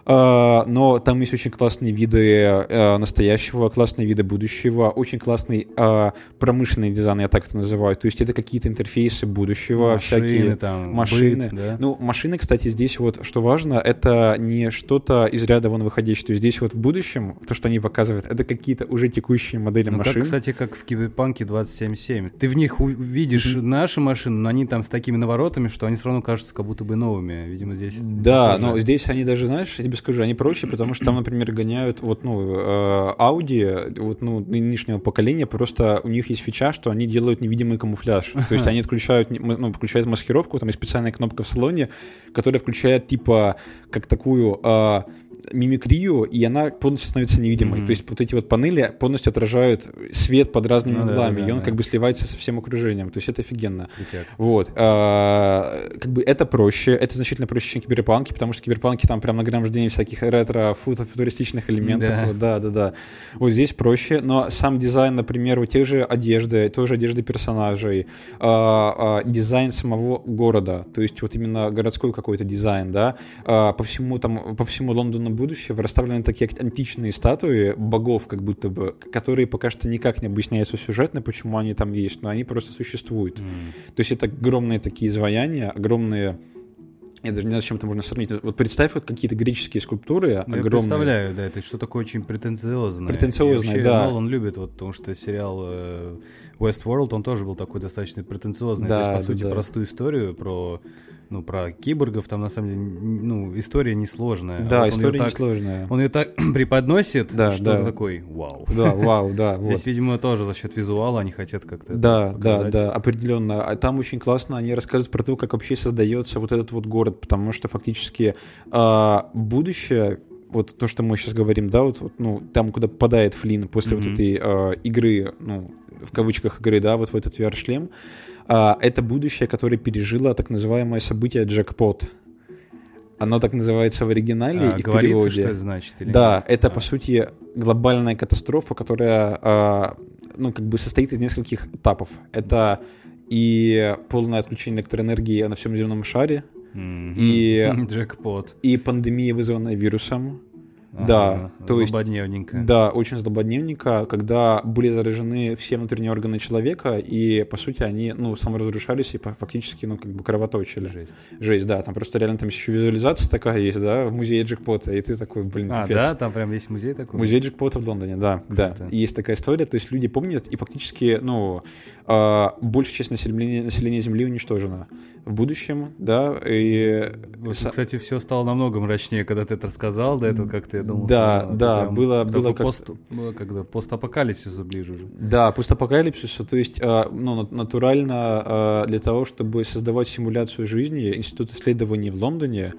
А, но там есть очень классные виды э, настоящего, классные виды будущего, очень классный а, промышленный дизайн, я так это называю. То есть это какие-то интерфейсы будущего, машины, всякие там, машины. Быт, да? Ну, машины, кстати, здесь вот, что важно, это не что-то из ряда вон выходящее. То есть здесь вот в будущем, то, что они показывают, это какие-то уже текущие модели ну, машин. Как, кстати, как в Киберпанке 27.7. Ты в них увидишь mm-hmm. наши машины, но они там с такими наворотами, что они все равно кажутся как будто бы новыми. Видимо, здесь... Да, но здесь они даже, знаешь, я тебе скажу, они проще, потому что там, например, гоняют вот, ну, э, Audi, вот, ну, нынешнего поколения, просто у них есть фича, что они делают невидимый камуфляж. То есть они отключают, ну, включают маскировку, там есть специальная кнопка в салоне, которая включает, типа, как такую... Э, мимикрию, и она полностью становится невидимой. Mm-hmm. То есть вот эти вот панели полностью отражают свет под разными ну, углами, да, да, и он да. как бы сливается со всем окружением. То есть это офигенно. Крутяк. Вот. А, как бы это проще, это значительно проще, чем киберпанки, потому что киберпанки там прям нагромождение всяких ретро-футуристичных элементов. Да. Вот, да, да, да. Вот здесь проще, но сам дизайн, например, у тех же одежды, той же одежды персонажей, а, а, дизайн самого города, то есть вот именно городской какой-то дизайн, да, а, по всему там, по всему Лондону будущего расставлены такие античные статуи богов, как будто бы, которые пока что никак не объясняются сюжетно, почему они там есть, но они просто существуют. Mm. То есть это огромные такие изваяния, огромные я даже не знаю, с чем это можно сравнить. Вот представь вот какие-то греческие скульптуры ну, огромные. Я представляю, да, это что такое очень претенциозное. Претенциозное, вообще, да. Нолан любит, вот, потому что сериал э, Westworld, он тоже был такой достаточно претенциозный. Да, То есть, по да, сути, да. простую историю про ну, про киборгов там на самом деле, ну, история несложная. Да, а вот история так, несложная. Он ее так [CLEARS THROAT] преподносит, да, что да. такой вау. Да, вау, да. [LAUGHS] Здесь, видимо, тоже за счет визуала они хотят как-то Да, да, да, определенно. А там очень классно они рассказывают про то, как вообще создается вот этот вот город, потому что фактически э, будущее вот то, что мы сейчас говорим, да, вот, вот ну, там, куда попадает Флин после mm-hmm. вот этой э, игры, ну, в кавычках игры, да, вот в этот VR-шлем, а, это будущее, которое пережило так называемое событие джекпот. Оно так называется в оригинале а, и в переводе. что это значит? Или да, нет? это, а. по сути, глобальная катастрофа, которая, а, ну, как бы состоит из нескольких этапов. Это и полное отключение электроэнергии на всем земном шаре, mm-hmm. и, [LAUGHS] Джекпот. и пандемия, вызванная вирусом, да, то есть... Злободневненько. Да, очень злободневненько, когда были заражены все внутренние органы человека, и, по сути, они, ну, саморазрушались и фактически, ну, как бы кровоточили. Жесть. Жесть, да, там просто реально там еще визуализация такая есть, да, в музее джекпота, и ты такой, блин, А, да, там прям есть музей такой? Музей джекпота в Лондоне, да, Круто. да. И есть такая история, то есть люди помнят, и фактически, ну, э, большая часть населения, населения Земли уничтожена в будущем, да, и... Вот, кстати, все стало намного мрачнее, когда ты это рассказал, до этого как-то, я думал... Да, что, да, прям, было... было как... пост, было когда постапокалипсису ближе уже. Да, постапокалипсису, то есть, э, ну, натурально э, для того, чтобы создавать симуляцию жизни, Институт исследований в Лондоне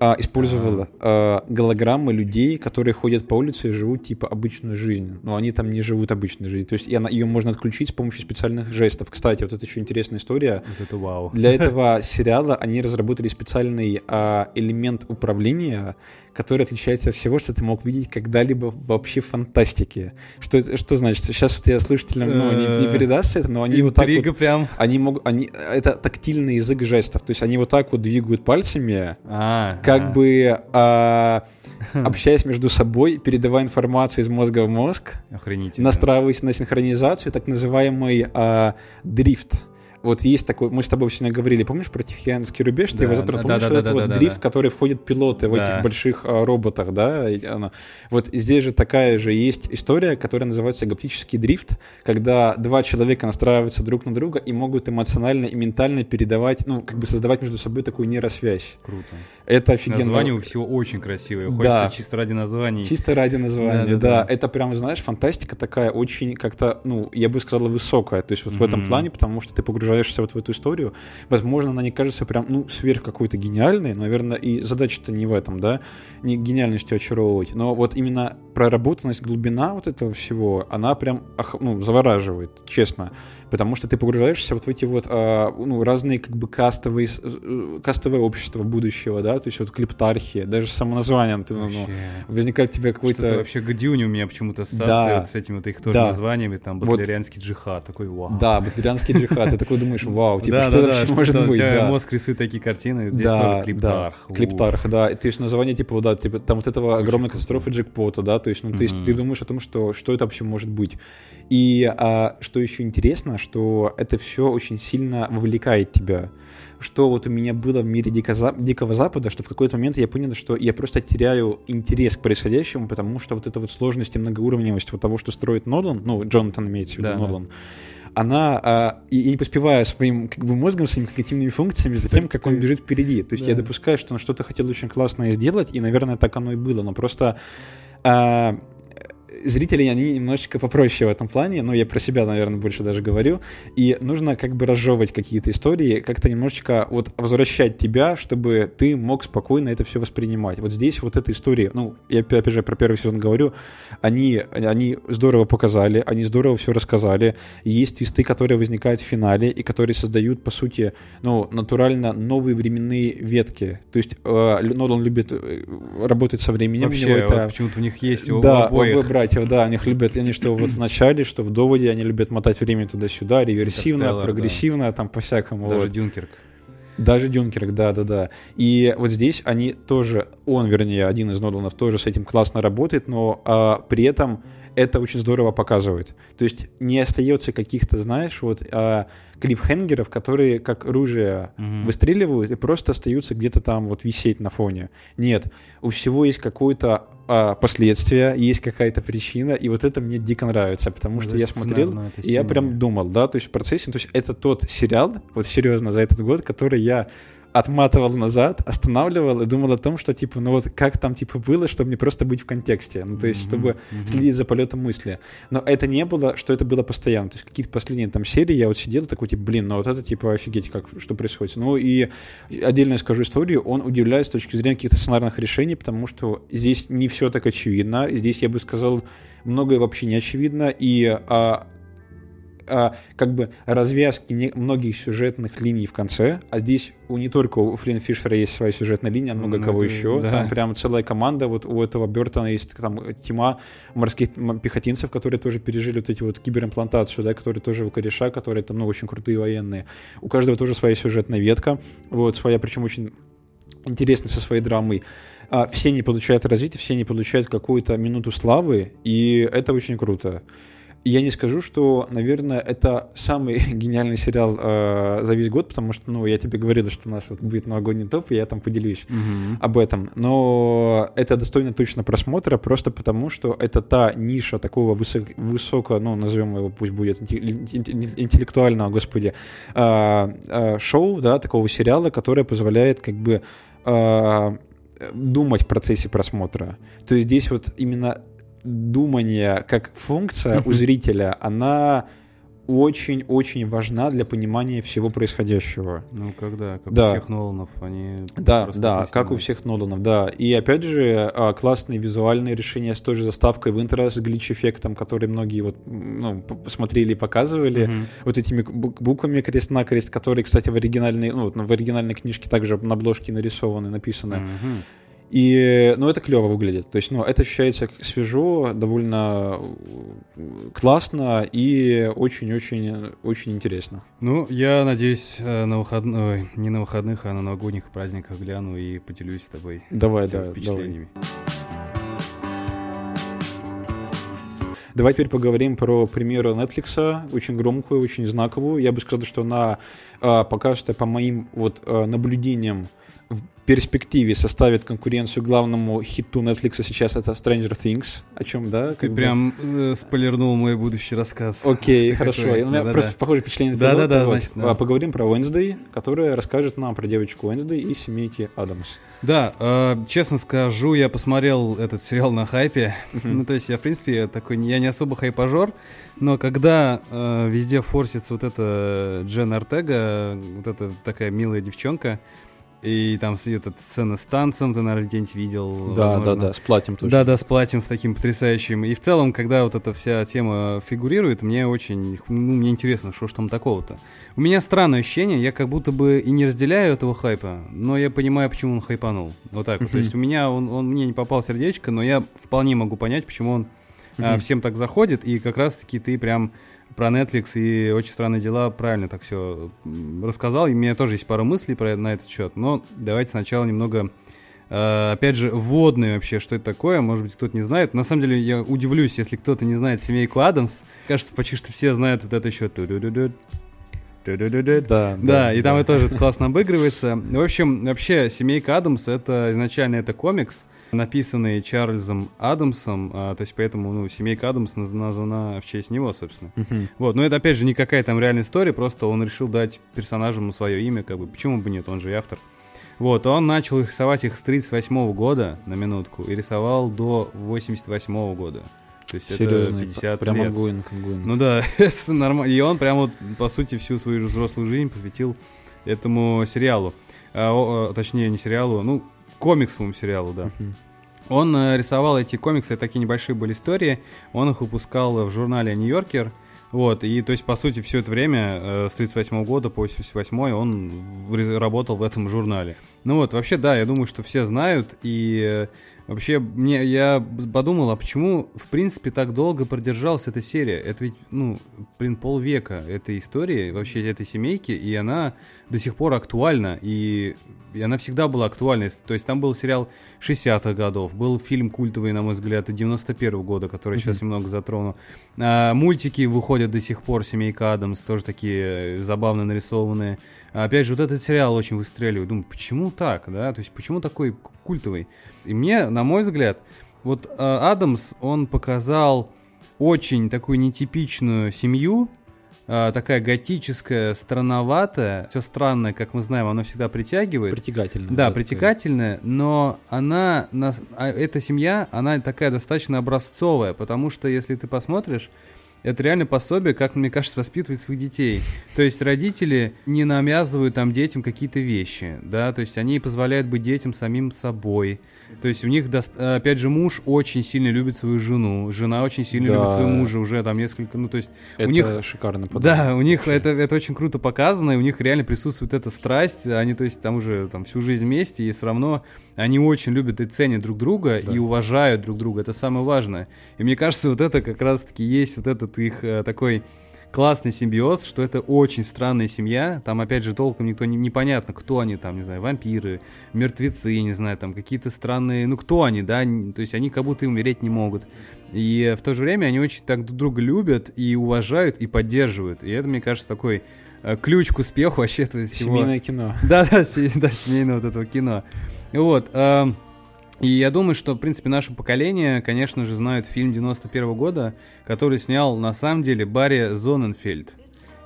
а, использовал а, голограммы людей, которые ходят по улице и живут типа обычную жизнь. Но они там не живут обычной жизнью. То есть и она, ее можно отключить с помощью специальных жестов. Кстати, вот это еще интересная история. Вот это вау. Для [LAUGHS] этого сериала они разработали специальный а, элемент управления, который отличается от всего, что ты мог видеть когда-либо вообще в фантастике. Что, что значит? Сейчас вот я слушателям ну, не, не передастся это, но они вот так вот... прям. Они могут... Они, это тактильный язык жестов. То есть они вот так вот двигают пальцами, А, как а. бы а, общаясь между собой, передавая информацию из мозга в мозг, Охренительно. настраиваясь на синхронизацию, так называемый а, дрифт. Вот есть такой, мы с тобой сегодня говорили, помнишь про Тихоокеанский рубеж? Ты Да, его затронул. да, помнишь да, да, этот да, вот да, дрифт, да. который входят пилоты в Да. этих больших а, роботах, да? и Вот здесь же такая же есть история, которая называется гаптический дрифт, когда два человека настраиваются друг на друга и могут эмоционально и ментально передавать, ну, как бы создавать между собой такую нейросвязь. Круто. Это офигенно. Название у всего очень красивое. Да. Хочется чисто ради названий. Чисто ради названия, да. Это прям, знаешь, фантастика такая очень как-то, ну, я бы сказала, высокая. То есть вот в этом плане, потому что ты погружаешься вот в эту историю. Возможно, она не кажется прям, ну, сверх какой-то гениальной. Наверное, и задача-то не в этом, да, не гениальностью очаровывать. Но вот именно проработанность, глубина вот этого всего, она прям, ну, завораживает, честно. Потому что ты погружаешься вот в эти вот, а, ну, разные как бы кастовые, э, кастовое общество будущего, да, то есть вот клиптархи, даже с самым названием ты, ну, Вообще. возникает у тебя Что-то какой-то... вообще Гадюни у меня почему-то ассоциация Да. вот с этим вот их тоже Да. названиями, там, Вот. Баклерианский джихад, такой вау. Да, батлерианский джихад, ты такой думаешь, вау, типа, да, что да, вообще что может быть, да. мозг рисует такие картины, здесь да, тоже клиптарх. Да, клиптарх, да. То есть название типа, да, типа, там вот этого огромной круто. катастрофы джекпота, да, то есть, ну, то есть ты думаешь о том, что, что это вообще может быть. И а, что еще интересно, что это все очень сильно вовлекает тебя. Что вот у меня было в мире Дико Дикого Запада, что в какой-то момент я понял, что я просто теряю интерес к происходящему, потому что вот эта вот сложность и многоуровневость вот того, что строит Нолан, ну, Джонатан имеется в виду Да, да. Нолан, она, а, и, и не поспевая своим как бы мозгом, своими когнитивными функциями за тем, как он бежит впереди. То есть я Да. допускаю, что он что-то хотел очень классное сделать, и, наверное, так оно и было. Но просто а, зрители, они немножечко попроще в этом плане, но я про себя, наверное, больше даже говорю, и нужно как бы разжевывать какие-то истории, как-то немножечко вот возвращать тебя, чтобы ты мог спокойно это все воспринимать. Вот здесь вот эта история, ну, я опять же про первый сезон говорю, они, они здорово показали, они здорово все рассказали, есть твисты, которые возникают в финале и которые создают, по сути, ну, натурально новые временные ветки. То есть э, Нолан любит э, работать со временем, у Вообще, это... вот почему-то у них есть у Да, обоих. оба братьев, да, они любят, они что вот в начале, что в доводе, они любят мотать время туда-сюда, реверсивно, Интерстеллар, прогрессивно, там по-всякому. Даже вот. Дюнкерк. Даже Дюнкерк, да-да-да. И вот здесь они тоже, он, вернее, один из Ноланов тоже с этим классно работает, но а, при этом это очень здорово показывает. То есть не остается каких-то, знаешь, вот а, клиффхенгеров, которые как оружие Мгм. выстреливают и просто остаются где-то там вот висеть на фоне. Нет, у всего есть какое-то а, последствие, есть какая-то причина, и вот это мне дико нравится, потому Ну, что то я смотрел, и я прям думал, да, то есть в процессе, то есть это тот сериал, вот серьезно, за этот год, который я отматывал назад, останавливал и думал о том, что, типа, ну вот как там, типа, было, чтобы не просто быть в контексте, ну, то есть, Мгм, чтобы мгм. следить за полетом мысли. Но это не было, что это было постоянно. То есть какие-то последние там серии я вот сидел такой, типа, блин, ну вот это, типа, офигеть, как, что происходит. Ну и отдельно скажу историю, он удивляет с точки зрения каких-то сценарных решений, потому что здесь не все так очевидно. Здесь, я бы сказал, многое вообще не очевидно, и а, а, как бы развязки не- многих сюжетных линий в конце, а здесь у не только у Флинн Фишера есть своя сюжетная линия, а много Ну, кого это- еще. да. Там прям целая команда, вот у этого Бертона есть там тьма морских пехотинцев, которые тоже пережили вот эти вот киберимплантацию, да, которые тоже у кореша, которые там, ну, очень крутые военные. У каждого тоже своя сюжетная ветка, вот, своя, причем очень интересная со своей драмой. А, все не получают развитие, все не получают какую-то минуту славы, и это очень круто. И Я не скажу, что, наверное, это самый [LAUGHS] гениальный сериал э, за весь год, потому что, ну, я тебе говорил, что у нас вот будет новогодний топ, и я там поделюсь Мгм. об этом. Но это достойно точно просмотра, просто потому что это та ниша такого высок, высоко, ну, назовем его, пусть будет инте- инте- интеллектуального, господи, а, а, шоу, да, такого сериала, которое позволяет как бы а, думать в процессе просмотра. То есть здесь вот именно думание как функция у [LAUGHS] зрителя, она очень-очень важна для понимания всего происходящего. Ну, когда, как Да. у всех Ноланов, они... Да, да, написаны. как у всех Ноланов, да. И опять же, а, классные визуальные решения с той же заставкой в интро с глич-эффектом, который многие вот, ну, смотрели и показывали. Мгм. Вот этими бу- буквами крест-накрест, которые, кстати, в оригинальной, ну, в оригинальной книжке также на обложке нарисованы, написаны. Мгм. И, ну, это клево выглядит. То есть, ну, это ощущается свежо, довольно э, классно и очень-очень очень интересно. Ну, я надеюсь, э, на выходных, ой, не на выходных, а на новогодних праздниках гляну и поделюсь с тобой Давай, да, давай. впечатлениями. Давай теперь поговорим про премьеру Netflix, очень громкую, очень знаковую. Я бы сказал, что она а, пока что, по моим вот а, наблюдениям, в перспективе составит конкуренцию главному хиту Netflix сейчас это Stranger Things, о чем, да? Ты бы- прям э, спойлернул мой будущий рассказ. Окей, [LAUGHS] Какой. хорошо. У меня Да-да-да. просто похожее впечатление. Да, да, да, пилота. значит, да. А, Поговорим про Wednesday, которая расскажет нам про девочку Wednesday и семейки Адамс. Да, э, честно скажу, я посмотрел этот сериал на хайпе. Ну, то есть я, в принципе, такой, я не особо хайпажор, но когда э, везде форсится вот эта Джен Артега, вот эта такая милая девчонка, и там эта сцена с танцем, ты, наверное, где-нибудь видел. Да, да, возможно. да, с платьем тоже. Да, да, с платьем, с таким потрясающим. И в целом, когда вот эта вся тема фигурирует, мне очень, ну, мне интересно, что ж там такого-то. У меня странное ощущение, я как будто бы и не разделяю этого хайпа, но я понимаю, почему он хайпанул. Вот так вот. То есть у меня он, он мне не попал в сердечко, но я вполне могу понять, почему он а, всем так заходит, и как раз-таки ты прям про Netflix и очень странные дела правильно так все рассказал. И у меня тоже есть пара мыслей про, на этот счет. Но давайте сначала немного э, опять же, вводные вообще, что это такое, может быть, кто-то не знает. На самом деле, я удивлюсь, если кто-то не знает семейку Адамс. Кажется, почти что все знают вот это еще. ту-ду-ду-ду. Да, Да, и там это тоже классно обыгрывается. В общем, вообще, «Семейка Адамс» — это изначально это комикс, написанный Чарльзом Адамсом, а, то есть поэтому, ну, «Семейка Адамс» наз- названа в честь него, собственно. Мгм. Вот, но это, опять же, никакая там реальная история, просто он решил дать персонажам свое имя, как бы, почему бы нет, он же и автор. Вот, он начал рисовать их с 38 года, на минутку, и рисовал до 88 года. То есть Серьезно, это 50 прямо лет. Как Гуин. Ну да, [LAUGHS] это нормально. И он прям вот, по сути, всю свою взрослую жизнь посвятил этому сериалу. А, о, точнее, не сериалу, ну, комиксовому сериалу, да. Он э, рисовал эти комиксы, такие небольшие были истории, он их выпускал в журнале «Нью-Йоркер», вот, и то есть, по сути, все это время, э, с 38 года по 88 он работал в этом журнале. Ну вот, вообще, да, я думаю, что все знают, и э, вообще, мне, я подумал, а почему, в принципе, так долго продержалась эта серия? Это ведь, ну, блин, полвека этой истории, вообще этой семейки, и она до сих пор актуальна, и, и она всегда была актуальной. То есть там был сериал 60-х годов, был фильм культовый, на мой взгляд, 91 года, который сейчас немного затрону. А, мультики выходят до сих пор, «Семейка Адамс», тоже такие э, забавно нарисованные. Опять же, вот этот сериал очень выстреливает. Думаю, почему так, да? То есть почему такой культовый? И мне, на мой взгляд, вот а, Адамс, он показал очень такую нетипичную семью, а, такая готическая, странноватая, все странное, как мы знаем, оно всегда притягивает. Притягательно. Да, притягательная, но она, нас- а эта семья, она такая достаточно образцовая, потому что если ты посмотришь, это реально пособие, как мне кажется, воспитывать своих детей. То есть родители не навязывают там детям какие-то вещи, да, то есть они позволяют быть детям самим собой. То есть у них, дост- опять же, муж очень сильно любит свою жену, жена очень сильно Да. любит своего мужа уже там несколько, ну то есть Это у них шикарно подарок. да, у них вообще. это, это очень круто показано, и у них реально присутствует эта страсть. Они, то есть, там уже там, всю жизнь вместе, и все равно они очень любят и ценят друг друга, Да. и уважают друг друга. Это самое важное. И мне кажется, вот это как раз-таки есть вот этот их э, такой классный симбиоз, что это очень странная семья. Там, опять же, толком никто не, непонятно, кто они там, не знаю, вампиры, мертвецы, не знаю, там какие-то странные, ну кто они, да, то есть они как будто умереть не могут. И э, в то же время они очень так друг друга любят и уважают и поддерживают. И это, мне кажется, такой э, ключ к успеху вообще этого всего. Семейное кино. Да, да, [LAUGHS] да, семейного вот этого кино. Вот. эм, и я думаю, что, в принципе, наше поколение, конечно же, знают фильм 91 года, который снял, на самом деле, Барри Зоненфельд.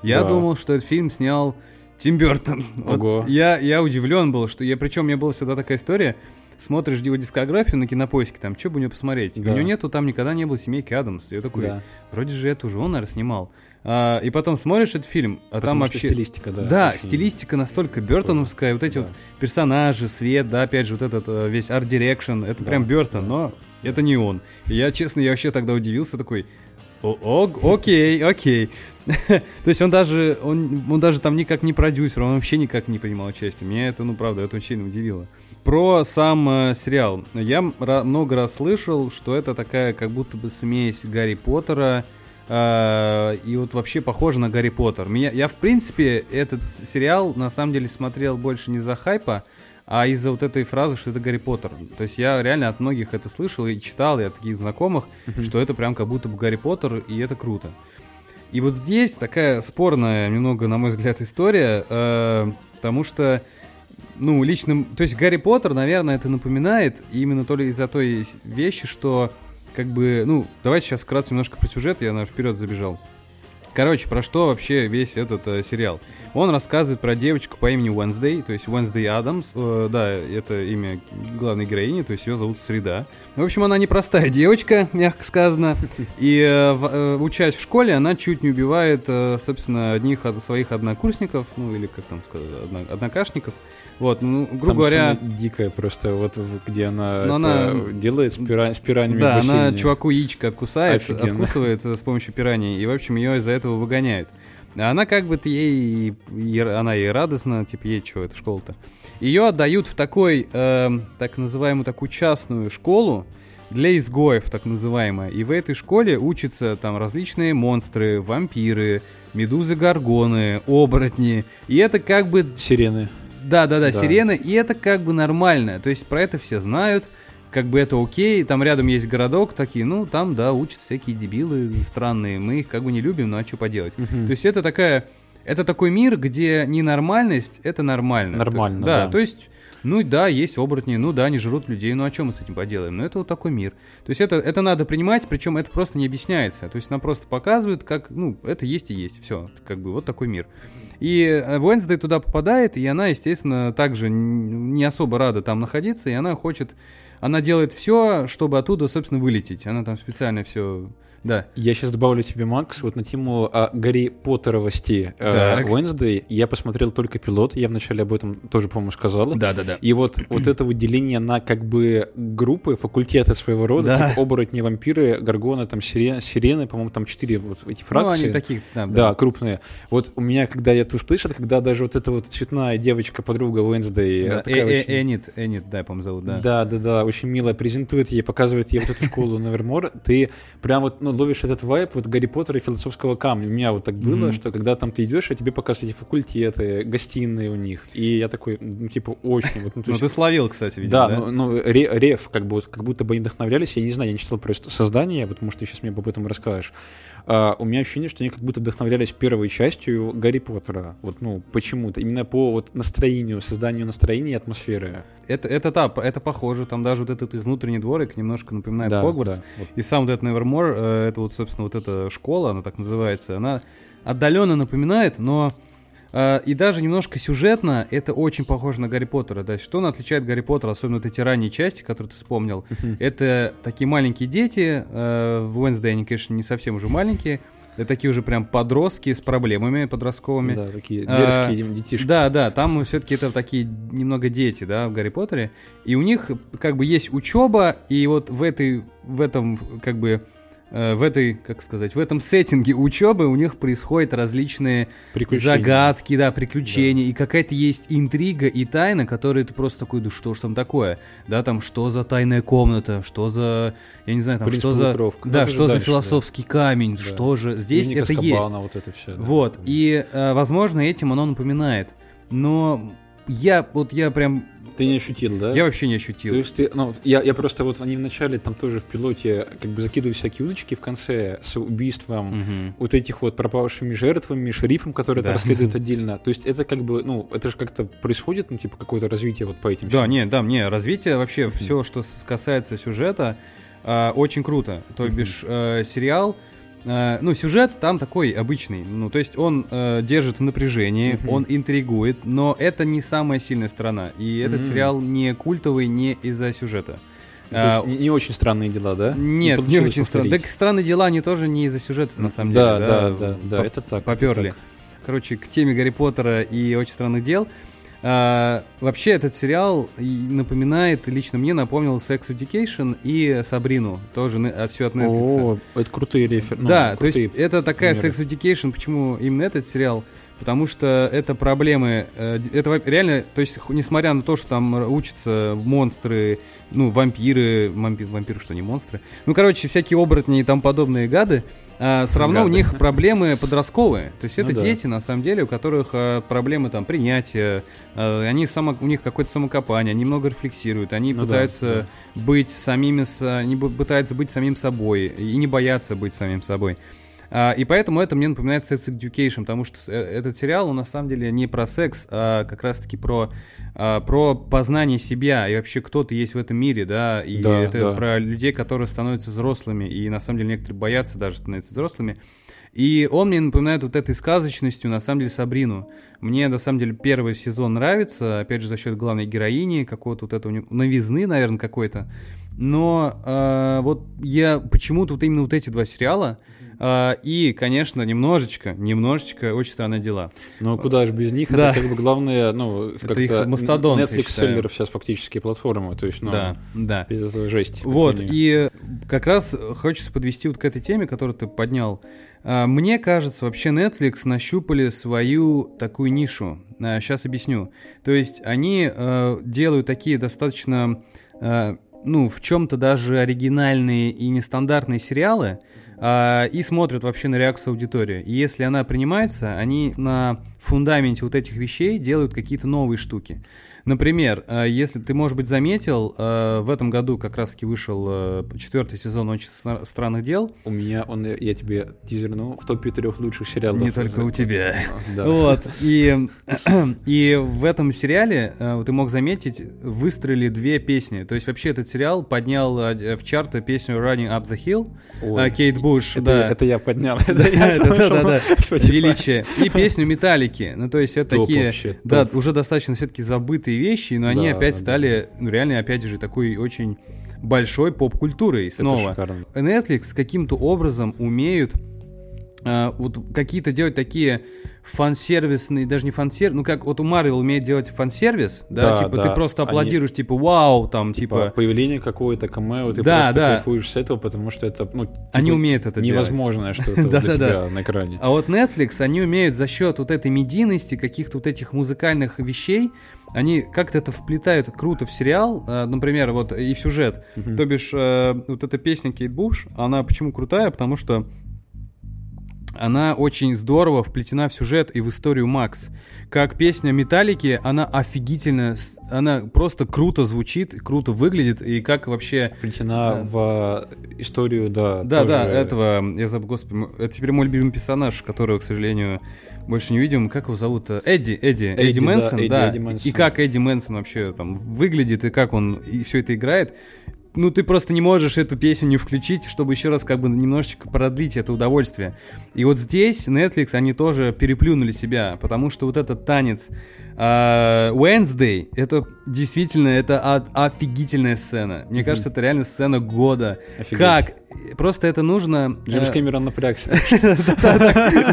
Я Да. думал, что этот фильм снял Тим Бертон. Вот Ого. я, я удивлен был, что я, причем у меня была всегда такая история, смотришь его дискографию на кинопоиске, там, что бы у него посмотреть. Да. У него нету, там никогда не было семейки Адамс. Я такой, Да. Вроде же это уже он, наверное, снимал. А, и потом смотришь этот фильм, а Потому там вообще... стилистика, да. Да, очень- стилистика настолько Бертоновская, вот эти Да. вот персонажи, свет, да, опять же, вот этот э, весь art direction, это Да, прям Бертон, да. но это не он. И я, честно, я вообще тогда удивился, такой, «О- о- окей, [LAUGHS] окей. [LAUGHS] То есть он даже, он, он даже там никак не продюсер, он вообще никак не принимал участие. Меня это, ну, правда, это очень сильно удивило. Про сам э, сериал. Я много раз слышал, что это такая как будто бы смесь Гарри Поттера э, и вот вообще похоже на Гарри Поттер. Меня, я, в принципе, этот сериал на самом деле смотрел больше из-за хайпа, а из-за вот этой фразы, что это Гарри Поттер. То есть я реально от многих это слышал и читал, и от таких знакомых, что это прям как будто бы Гарри Поттер, и это круто. И вот здесь такая спорная немного, на мой взгляд, история, э, потому что, ну, личным... То есть Гарри Поттер, наверное, это напоминает именно то ли из-за той вещи, что как бы, ну, давайте сейчас вкратце немножко про сюжет, я, наверное, вперед забежал. Короче, про что вообще весь этот э, сериал? Он рассказывает про девочку по имени Уэнсдей, то есть Уэнсдей Адамс, э, да, это имя главной героини, то есть ее зовут Среда. В общем, она непростая [LAUGHS] девочка, мягко сказано, и э, в- э, учась в школе, она чуть не убивает, э, собственно, одних от своих однокурсников, ну или как там сказать, одно- однокашников. Вот, ну, грубо Там говоря, дикая просто, вот где она, Ну, это она- делает с, пира- с пираньями Да, она чуваку яичко откусает, Офигенно. откусывает э, с помощью пираний, и, в общем, ее из-за этого выгоняют. А Она как бы ей, ей- она ей радостна, типа, ей что, это школа-то. Ее отдают в такой, эм, так называемую, такую частную школу для изгоев, так называемая. И в этой школе учатся там различные монстры, вампиры, медузы-горгоны, оборотни. И это как бы Сирены. да, да, да, Да. сирены, и это как бы нормально. То есть про это все знают, как бы это окей. Там рядом есть городок, такие, ну, там, да, учатся всякие дебилы странные. Мы их как бы не любим, но а что поделать? То есть это такая. Это такой мир, где ненормальность это нормально. Нормально, То- да. Да, то есть, ну да, есть оборотни, ну да, они жрут людей, ну а что мы с этим поделаем? Ну это вот такой мир. То есть это, это надо принимать, причем это просто не объясняется. То есть она просто показывает, как, ну, это есть и есть, все, как бы вот такой мир. И Уэнсдей туда попадает, и она, естественно, также не особо рада там находиться, и она хочет, она делает все, чтобы оттуда, собственно, вылететь. Она там специально все, да. Я сейчас добавлю тебе, Макс, вот на тему о Гарри Поттеровости. Wednesday. Я посмотрел только пилот, я вначале об этом тоже, по-моему, сказал. Да, да, да. И вот, вот это выделение на как бы группы, факультеты своего рода, Да. типа оборотни, вампиры, горгоны, там сирены, сирены по-моему, там четыре вот эти Ну, фракции. они таких, да, Да, крупные. Вот у меня, когда я это услышал, когда даже вот эта вот цветная девочка, подруга Уэнсдей, Да, такая Э- э- Энит, Энит, да, по-моему, зовут, да. да, да, да, очень мило презентует ей, показывает ей вот эту школу Невермор. Ты прям вот ну, ловишь этот вайп вот Гарри Поттера и философского камня. У меня вот так было, Мгм. что когда там ты идешь, а тебе показывают эти факультеты, гостиные у них. И я такой, ну, типа, очень вот, ну, то Ну, есть- ты словил, кстати, видимо, да, да? ну, ну, ре- реф, как бы, как будто бы они вдохновлялись, я не знаю, я не читал про создание, вот, может, ты сейчас мне об этом расскажешь. А, у меня ощущение, что они как будто вдохновлялись первой частью Гарри Поттера, вот, ну, почему-то, именно по вот настроению, созданию настроения и атмосферы. Это, это, да, это похоже, там даже вот этот их внутренний дворик немножко напоминает Да, Хогвартс. да, вот. И сам вот этот Nevermore, э, это вот, собственно, вот эта школа, она так называется, она отдаленно напоминает, но и даже немножко сюжетно это очень похоже на Гарри Поттера. Да, что он отличает Гарри Поттера, особенно вот эти ранние части, которые ты вспомнил, это такие маленькие дети, э, в Уэнсдей они, конечно, не совсем уже маленькие, это такие уже прям подростки с проблемами подростковыми. Да, такие А, дерзкие детишки. Да, да, там все-таки это такие немного дети, да, в Гарри Поттере. И у них как бы есть учеба, и вот в этой, в этом, как бы, в этой, как сказать, в этом сеттинге учебы у них происходят различные загадки, да, приключения, и какая-то есть интрига и тайна, которые ты просто такой, да что ж там такое, да, там что за тайная комната, что за, я не знаю, там Принц что за, полукровка. Ну, да, это что за дальше, да. философский камень, Да. что же, здесь Узник это Азкабана, есть. вот это все. Вот, и, э, возможно, этим оно напоминает. Но я, вот я прям, Ты не ощутил, да? я вообще не То ощутил. есть ты, ну, я, я просто вот они вначале там тоже в пилоте как бы закидывали всякие удочки в конце с убийством Мгм. вот этих вот пропавшими жертвами, шерифом, который Да. это расследует [LAUGHS] отдельно. То есть это как бы, ну, это же как-то происходит, ну, типа какое-то развитие вот по этим Да, всем. не, да, мне развитие вообще, все, что касается сюжета, э, очень круто. То Мгм. бишь, э, сериал, э, ну, сюжет там такой обычный. Ну, то есть он э, держит в напряжении, Мгм. он интригует, но это не самая сильная сторона. И этот Мгм. сериал не культовый не из-за сюжета. А, не, не очень странные дела, да? Нет, не, не очень странные. Так странные дела, они тоже не из-за сюжета, на самом да, деле. Да, да, да, да, это так. Поперли. Это так. Короче, к теме Гарри Поттера и очень странных дел. А, вообще этот сериал напоминает, лично мне напомнил Sex Education и Сабрину, тоже от, все от Netflix. О, это крутые рефер... Ну, да, то есть это такая примеры. Sex Education, почему именно этот сериал? Потому что это проблемы, э, это реально, то есть несмотря на то, что там учатся монстры, ну, вампиры, вампир, вампиры что, не монстры? Ну, короче, всякие оборотни и там подобные гады, а, все равно Гады. у них проблемы подростковые. То есть это ну, дети, да. на самом деле, у которых а, проблемы там принятия, а, они само, у них какое-то самокопание, они много рефлексируют, они ну, пытаются да, да. быть самими, они пытаются быть самим собой и не боятся быть самим собой. А, и поэтому это мне напоминает Sex Education, потому что э, этот сериал, он на самом деле не про секс, а как раз-таки про, а, про познание себя и вообще кто ты есть в этом мире, да, и да, это да. про людей, которые становятся взрослыми, и на самом деле некоторые боятся даже становиться взрослыми. И он мне напоминает вот этой сказочностью, на самом деле, Сабрину. Мне, на самом деле, первый сезон нравится, опять же, за счет главной героини, какого-то вот этого новизны, наверное, какой-то. Но э, вот я почему-то вот именно вот эти два сериала, и, конечно, немножечко, немножечко очень странные дела. Ну, куда же без них? Да. Это как бы главное, ну, как-то их мастодонт, Netflix селлеров сейчас фактически платформа, то есть, ну, да, да. без жести. Вот, и как раз хочется подвести вот к этой теме, которую ты поднял. А, мне кажется, вообще Netflix нащупали свою такую нишу. Сейчас а, объясню. То есть они делают такие достаточно, ну, в чем-то даже оригинальные и нестандартные сериалы, а, и смотрят вообще на реакцию аудитории. И если она принимается, они на фундаменте вот этих вещей делают какие-то новые штуки. Например, э, если ты, может быть, заметил, э, в этом году как раз-таки вышел э, четвертый сезон «Очень странных дел». У меня он, я тебе тизерну, в топе трех лучших сериалов. Не только у тебя. Да. [LAUGHS] Вот. И, [CLEARS THROAT] и в этом сериале, ты мог заметить, выстроили две песни. То есть вообще этот сериал поднял в чарты песню «Running Up the Hill» Ой, Кейт Буш. Это, да. это я поднял. [LAUGHS] Да, да, да. [LAUGHS] Величие. И песню «Металлики». Ну, то есть это такие, да, уже достаточно все-таки забытые вещи, но они да, опять да, стали, ну реально, опять же, такой очень большой поп-культурой снова. Netflix каким-то образом умеют а, вот какие-то делать такие фан-сервисные, даже не фан-сервис, ну как вот у Марвел умеет делать фан-сервис, да, да, типа да. ты просто аплодируешь, Они, типа вау, там, типа... типа... Появление какое-то камео, ты да, просто да. кайфуешь с этого, потому что это, ну, типа, Они умеют это невозможное что-то для [LAUGHS] тебя на экране. А вот Netflix, они умеют за счет вот этой медийности, каких-то вот этих музыкальных вещей, они как-то это вплетают круто в сериал, э, например, вот и в сюжет. То бишь, э, вот эта песня Кейт Буш, она почему крутая? Потому что она очень здорово вплетена в сюжет и в историю Макс. Как песня Металлики, она офигительно, она просто круто звучит, круто выглядит, и как вообще... Вплетена э, в историю, да. Да, тоже... да, этого, я забыл, господи, это теперь мой любимый персонаж, которого, к сожалению, больше не видим. Как его зовут? Эдди, Эдди, Эдди, Эдди Мэнсон, да. да. Эдди Мэнсон. И как Эдди Мэнсон вообще там выглядит, и как он и все это играет ну, ты просто не можешь эту песню не включить, чтобы еще раз как бы немножечко продлить это удовольствие. И вот здесь Netflix, они тоже переплюнули себя, потому что вот этот танец Uh, Wednesday, это действительно, это офигительная сцена. Мне mm-hmm. кажется, это реально сцена года. Офигеть. Как? Просто это нужно... Джеймс э, Кэмерон напрягся. [LAUGHS]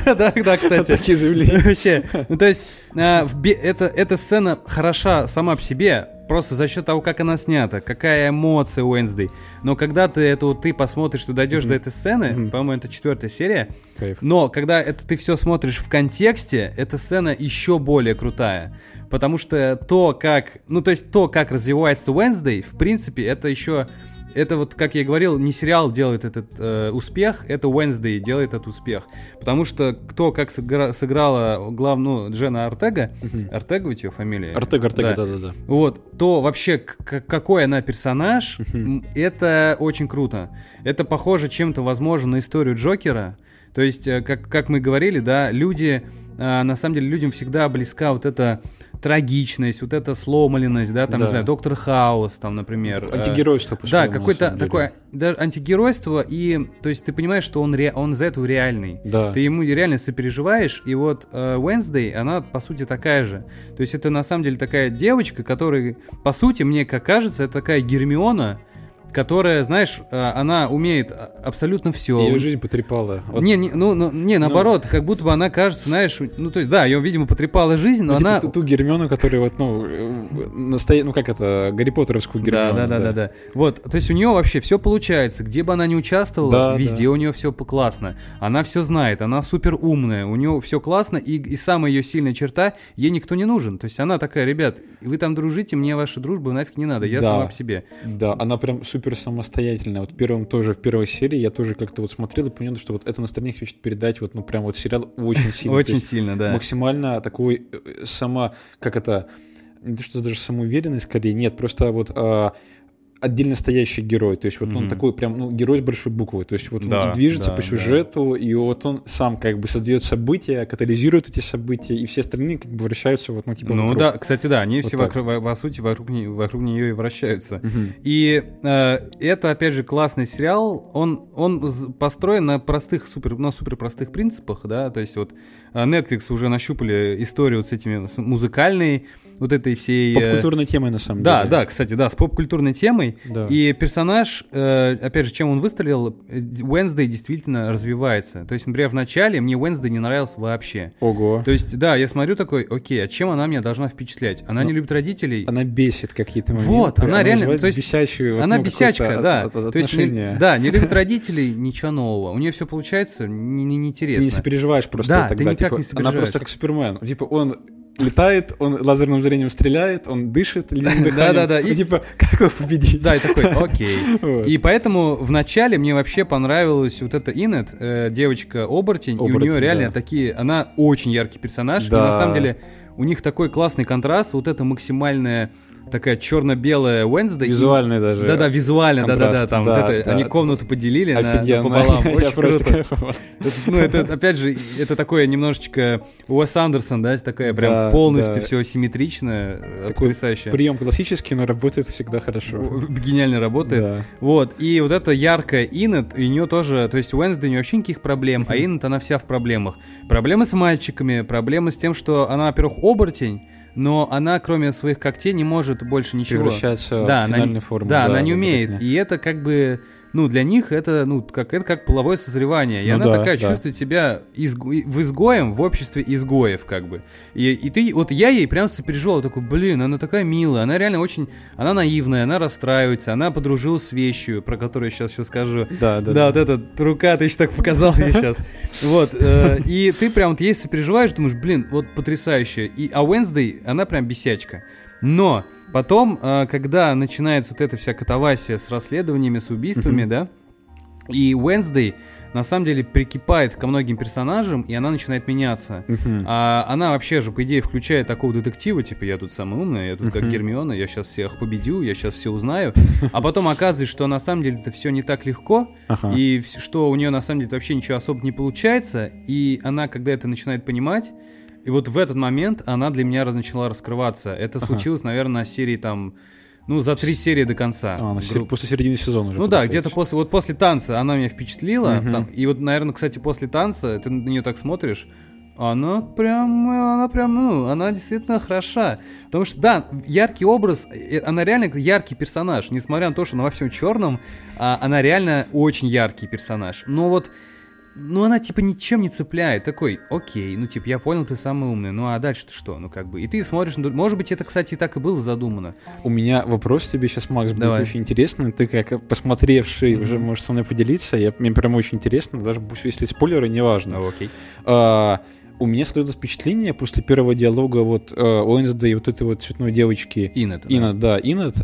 Да, да, кстати. Такие заявления. [LAUGHS] Вообще. Ну, то есть, а, эта сцена хороша сама по себе, просто за счет того, как она снята, какая эмоция Уэнсдей. Но когда ты это ты посмотришь, ты дойдешь mm-hmm. до этой сцены, mm-hmm. по-моему, это четвертая серия. Кайф. Но когда это ты все смотришь в контексте, эта сцена еще более крутая. Потому что то, как. Ну, то есть то, как развивается Wednesday, в принципе, это еще это вот, как я и говорил, не сериал делает этот э, успех, это Wednesday делает этот успех. Потому что кто как сыгра- сыграла главную Джена Артега, uh Артега ведь ее фамилия? Артега, Артега, да-да-да. Вот, то вообще какой она персонаж, это очень круто. Это похоже чем-то, возможно, на историю Джокера. То есть, э, как, как мы говорили, да, люди, э, на самом деле, людям всегда близка вот эта трагичность, вот эта сломленность, да, там, да. не знаю, Доктор Хаус, там, например. Антигеройство, по Да, какое-то такое, даже антигеройство, и, то есть, ты понимаешь, что он, ре, он за этого реальный. Да. Ты ему реально сопереживаешь, и вот uh, Wednesday, она, по сути, такая же. То есть, это, на самом деле, такая девочка, которая, по сути, мне как кажется, это такая Гермиона, которая, знаешь, э, она умеет абсолютно все. Ее жизнь потрепала. Вот. Не, не, ну, ну, не, ну. наоборот, ну... как будто бы она кажется, знаешь, ну, то есть, да, ее, видимо, потрепала жизнь, но ну, типа она... Ту, ту Гермиону, которая вот, ну, настоя... ну, как это, Гарри Поттеровскую Гермиону. Да, да, да, да, да. Вот, то есть у нее вообще все получается, где бы она ни участвовала, да, везде да. у нее все классно. Она все знает, она супер умная, у нее все классно, и, и самая ее сильная черта, ей никто не нужен. То есть она такая, ребят, вы там дружите, мне ваша дружба нафиг не надо, я да, сама по себе. Да, она прям супер самостоятельная. Вот в первом тоже, в первой серии я тоже как-то вот смотрел и понял, что вот это настроение хочет передать вот, ну, прям вот сериал очень [LAUGHS] сильно. Очень сильно, да. Максимально такой э, сама, как это, не то что даже самоуверенный скорее, нет, просто вот а, отдельно стоящий герой. То есть вот mm-hmm. он такой прям, ну, герой с большой буквы. То есть вот да, он движется да, по сюжету, да. и вот он сам как бы создает события, катализирует эти события, и все остальные как бы вращаются вот, ну, типа Ну вокруг. да, кстати, да, они вот все вокруг, по сути вокруг, не, вокруг нее и вращаются. Mm-hmm. И э, это, опять же, классный сериал. Он, он построен на простых, супер, на супер простых принципах, да, то есть вот э, Netflix уже нащупали историю вот с этими с музыкальной вот этой всей... Э, Поп-культурной темой, на самом да, деле. Да, да, кстати, да, с поп-культурной темой. Да. И персонаж, э, опять же, чем он выстрелил, Wednesday действительно развивается. То есть, например, в начале мне Wednesday не нравился вообще. Ого. То есть, да, я смотрю такой, окей, а чем она меня должна впечатлять? Она Но не любит родителей. Она бесит какие-то моменты. Вот, она, она реально... То есть, бесящую, она ну, бесячка, да. От, от, то есть, не, да, не любит родителей, ничего нового. У нее все получается неинтересно. Не, не, не сопереживаешь просто да, тогда. Ты никак типа, не сопереживаешь. Она просто как Супермен. Типа, он летает, он лазерным зрением стреляет, он дышит Да-да-да. [LAUGHS] И типа, как его победить? Да, и такой, [LAUGHS] окей. И поэтому в начале мне вообще понравилась вот эта Инет, э, девочка-оборотень, и у нее реально такие, она очень яркий персонаж, и на самом деле у них такой классный контраст, вот это максимальное такая черно-белая Wednesday. Визуальная даже. Да-да, визуально, да-да-да. Там да, вот это, да, они комнату поделили на, пополам. [LAUGHS] Очень круто. Ну, это, опять же, это такое немножечко Уэс Андерсон, да, такая прям да, полностью да. все симметричное, Такой потрясающе. Прием классический, но работает всегда хорошо. Гениально работает. Да. Вот, и вот эта яркая Инет, у нее тоже, то есть у Wednesday не вообще никаких проблем, а Инет, она вся в проблемах. Проблемы с мальчиками, проблемы с тем, что она, во-первых, оборотень, но она, кроме своих когтей, не может больше ничего. Превращаться да, в финальной она, форме. Да, да, она не умеет. И это как бы ну, для них это, ну, как, это как половое созревание. И ну, она да, такая да. чувствует себя изго... в изгоем в обществе изгоев, как бы. И, и ты, вот я ей прям сопереживал, такой, блин, она такая милая, она реально очень, она наивная, она расстраивается, она подружилась с вещью, про которую я сейчас сейчас скажу. Да, да. Да, вот эта рука, ты еще так показал ей сейчас. [LAUGHS] Вот, э, и ты прям вот ей сопереживаешь, думаешь, блин, вот потрясающе. И, а Wednesday, она прям бесячка. Но Потом, а, когда начинается вот эта вся катавасия с расследованиями, с убийствами, да, и Wednesday на самом деле прикипает ко многим персонажам, и она начинает меняться. А она вообще же, по идее, включает такого детектива, типа, я тут самый умный, я тут как Гермиона, я сейчас всех победю, я сейчас все узнаю. А потом оказывается, что на самом деле это все не так легко, и что у нее на самом деле вообще ничего особо не получается, и она, когда это начинает понимать, и вот в этот момент она для меня начала раскрываться. Это ага. случилось, наверное, на серии там, ну, за три серии до конца. А, гру... после середины сезона уже. Ну да, где-то после, вот после танца она меня впечатлила. Угу. Там, и вот, наверное, кстати, после танца ты на нее так смотришь, она прям, она прям, ну, она действительно хороша. Потому что, да, яркий образ, э, она реально яркий персонаж. Несмотря на то, что она во всем черном, а, она реально очень яркий персонаж. Но вот ну, она, типа, ничем не цепляет. Такой, окей, ну, типа, я понял, ты самый умный. Ну, а дальше-то что? Ну, как бы. И ты смотришь, может быть, это, кстати, так и было задумано. У меня вопрос тебе сейчас, Макс, будет Давай. очень интересный. Ты, как посмотревший, mm-hmm. уже можешь со мной поделиться. Я, мне прям очень интересно. Даже пусть, если спойлеры, неважно. Ну, окей. А, у меня сложилось впечатление после первого диалога вот uh, Уэнсдей и вот этой вот цветной девочки. Инет. Инет, да, да Инет.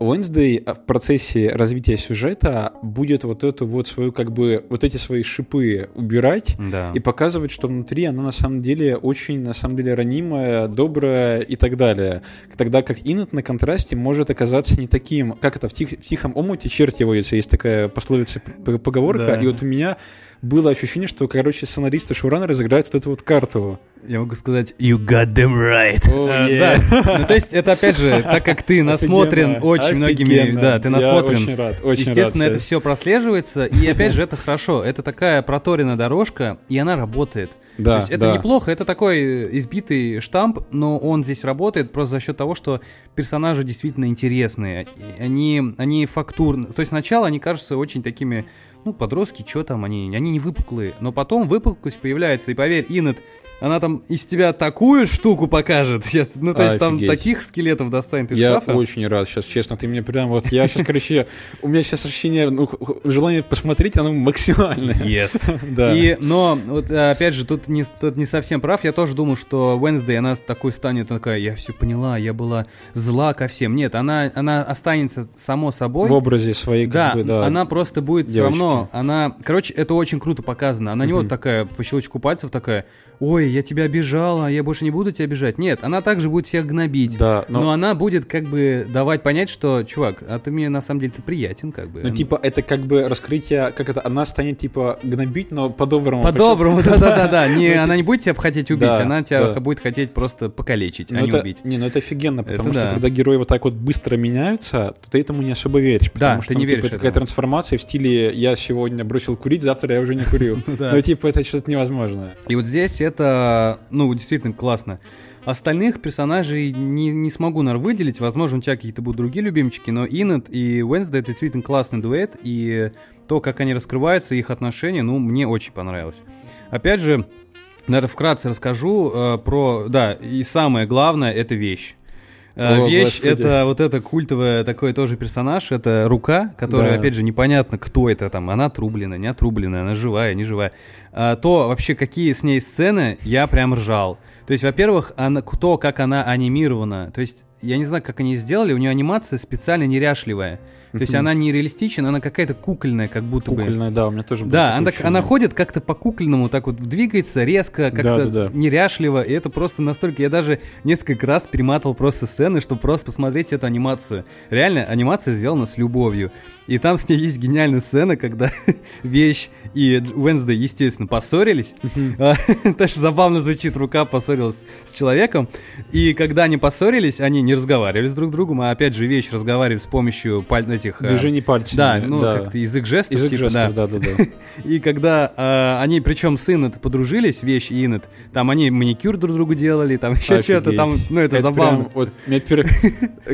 Wednesday в процессе развития сюжета будет вот эту вот свою, как бы, вот эти свои шипы убирать да. и показывать, что внутри она на самом деле очень, на самом деле, ранимая, добрая и так далее. Тогда как Инет на контрасте может оказаться не таким, как это в, тих, в тихом омуте черти водится, есть такая пословица, поговорка, да. и вот у меня было ощущение, что, короче, сценаристы шоураннеры разыграют вот эту вот карту. Я могу сказать, you got them right. Oh, yeah. да. ну, то есть, это опять же, так как ты насмотрен очень многими, да, ты насмотрен. Я очень рад, очень Естественно, рад, это все прослеживается, и опять же, это хорошо. Это такая проторенная дорожка, и она работает. Да, То есть это да. неплохо, это такой избитый штамп, но он здесь работает просто за счет того, что персонажи действительно интересные. Они, они фактурны. То есть сначала они кажутся очень такими, ну, подростки, что там, они, они не выпуклые. Но потом выпуклость появляется, и поверь, Инет, она там из тебя такую штуку покажет. Я- Ну, то есть там Офигеть. таких скелетов достанет из Я шкафа. очень рад сейчас, честно, ты мне прям вот, я сейчас, короче, у меня сейчас ощущение, ну, желание посмотреть, оно максимальное. Yes. [LAUGHS] Да. И, но, вот, опять же, тут не, тут не совсем прав. Я тоже думал, что Wednesday, она такой станет, такая, я все поняла, я была зла ко всем. Нет, она, она останется само собой. В образе своей, да, бы, да. она просто будет все девочки. равно, она, короче, это очень круто показано. Она не вот такая по щелчку пальцев такая, ой, я тебя обижала, я больше не буду тебя обижать. Нет, она также будет всех гнобить. Да, Но, но, она будет как бы давать понять, что, чувак, а ты мне на самом деле ты приятен, как бы. ну, типа, это как бы раскрытие, как это, она станет, типа, гнобить, но по-доброму. По-доброму, [LAUGHS] да-да-да. Не, Ну, она не будет тебя хотеть убить, она тебя будет хотеть просто покалечить, Ну, а не убить. Не, ну это офигенно, потому что да. когда герои вот так вот быстро меняются, то ты этому не особо веришь. Потому что типа, такая трансформация в стиле «я сегодня бросил курить, завтра я уже не курю». [LAUGHS] Ну, типа, это что-то невозможное. И вот здесь это, ну, действительно классно. Остальных персонажей не, не смогу, наверное, выделить. Возможно, у тебя какие-то будут другие любимчики, но Иннет и Wednesday это действительно классный дуэт, и то, как они раскрываются, их отношения, ну, мне очень понравилось. Опять же, наверное, вкратце расскажу э, про... Да, и самое главное — это вещь. Э, О, вещь господи. это вот это культовая такой тоже персонаж, это рука, которая, Да. опять же, непонятно, кто это там, она отрублена, не отрубленная, она живая, не живая. А, то вообще какие с ней сцены, я прям ржал. То есть, во-первых, она, то, как она анимирована, то есть, я не знаю, как они сделали, у нее анимация специально неряшливая. То есть, она не реалистична, она какая-то кукольная, как будто бы. Кукольная, да, у меня тоже Да, она, так- она ходит как-то по кукольному, так вот двигается резко, как-то Да-да-да. неряшливо, и это просто настолько... Я даже несколько раз перематывал просто сцены, чтобы просто посмотреть эту анимацию. Реально, анимация сделана с любовью. И там с ней есть гениальная сцена, когда [LAUGHS] Вещь и Уэнсдей, естественно, поссорились. [LAUGHS] Тоже забавно звучит, рука поссорилась с человеком. И когда они поссорились, они не разговаривали с друг другом, а опять же Вещь разговаривает с помощью паль- этих... э, Движение пальцами. Да, ну как-то язык жестов. Язык типа, жестов, да. да-да-да. [LAUGHS] И когда э, они, причем с Иннет подружились, Вещь и Иннет, там они маникюр друг другу делали, там [LAUGHS] еще что-то, там, ну это, Это забавно. прям, вот, меня пер-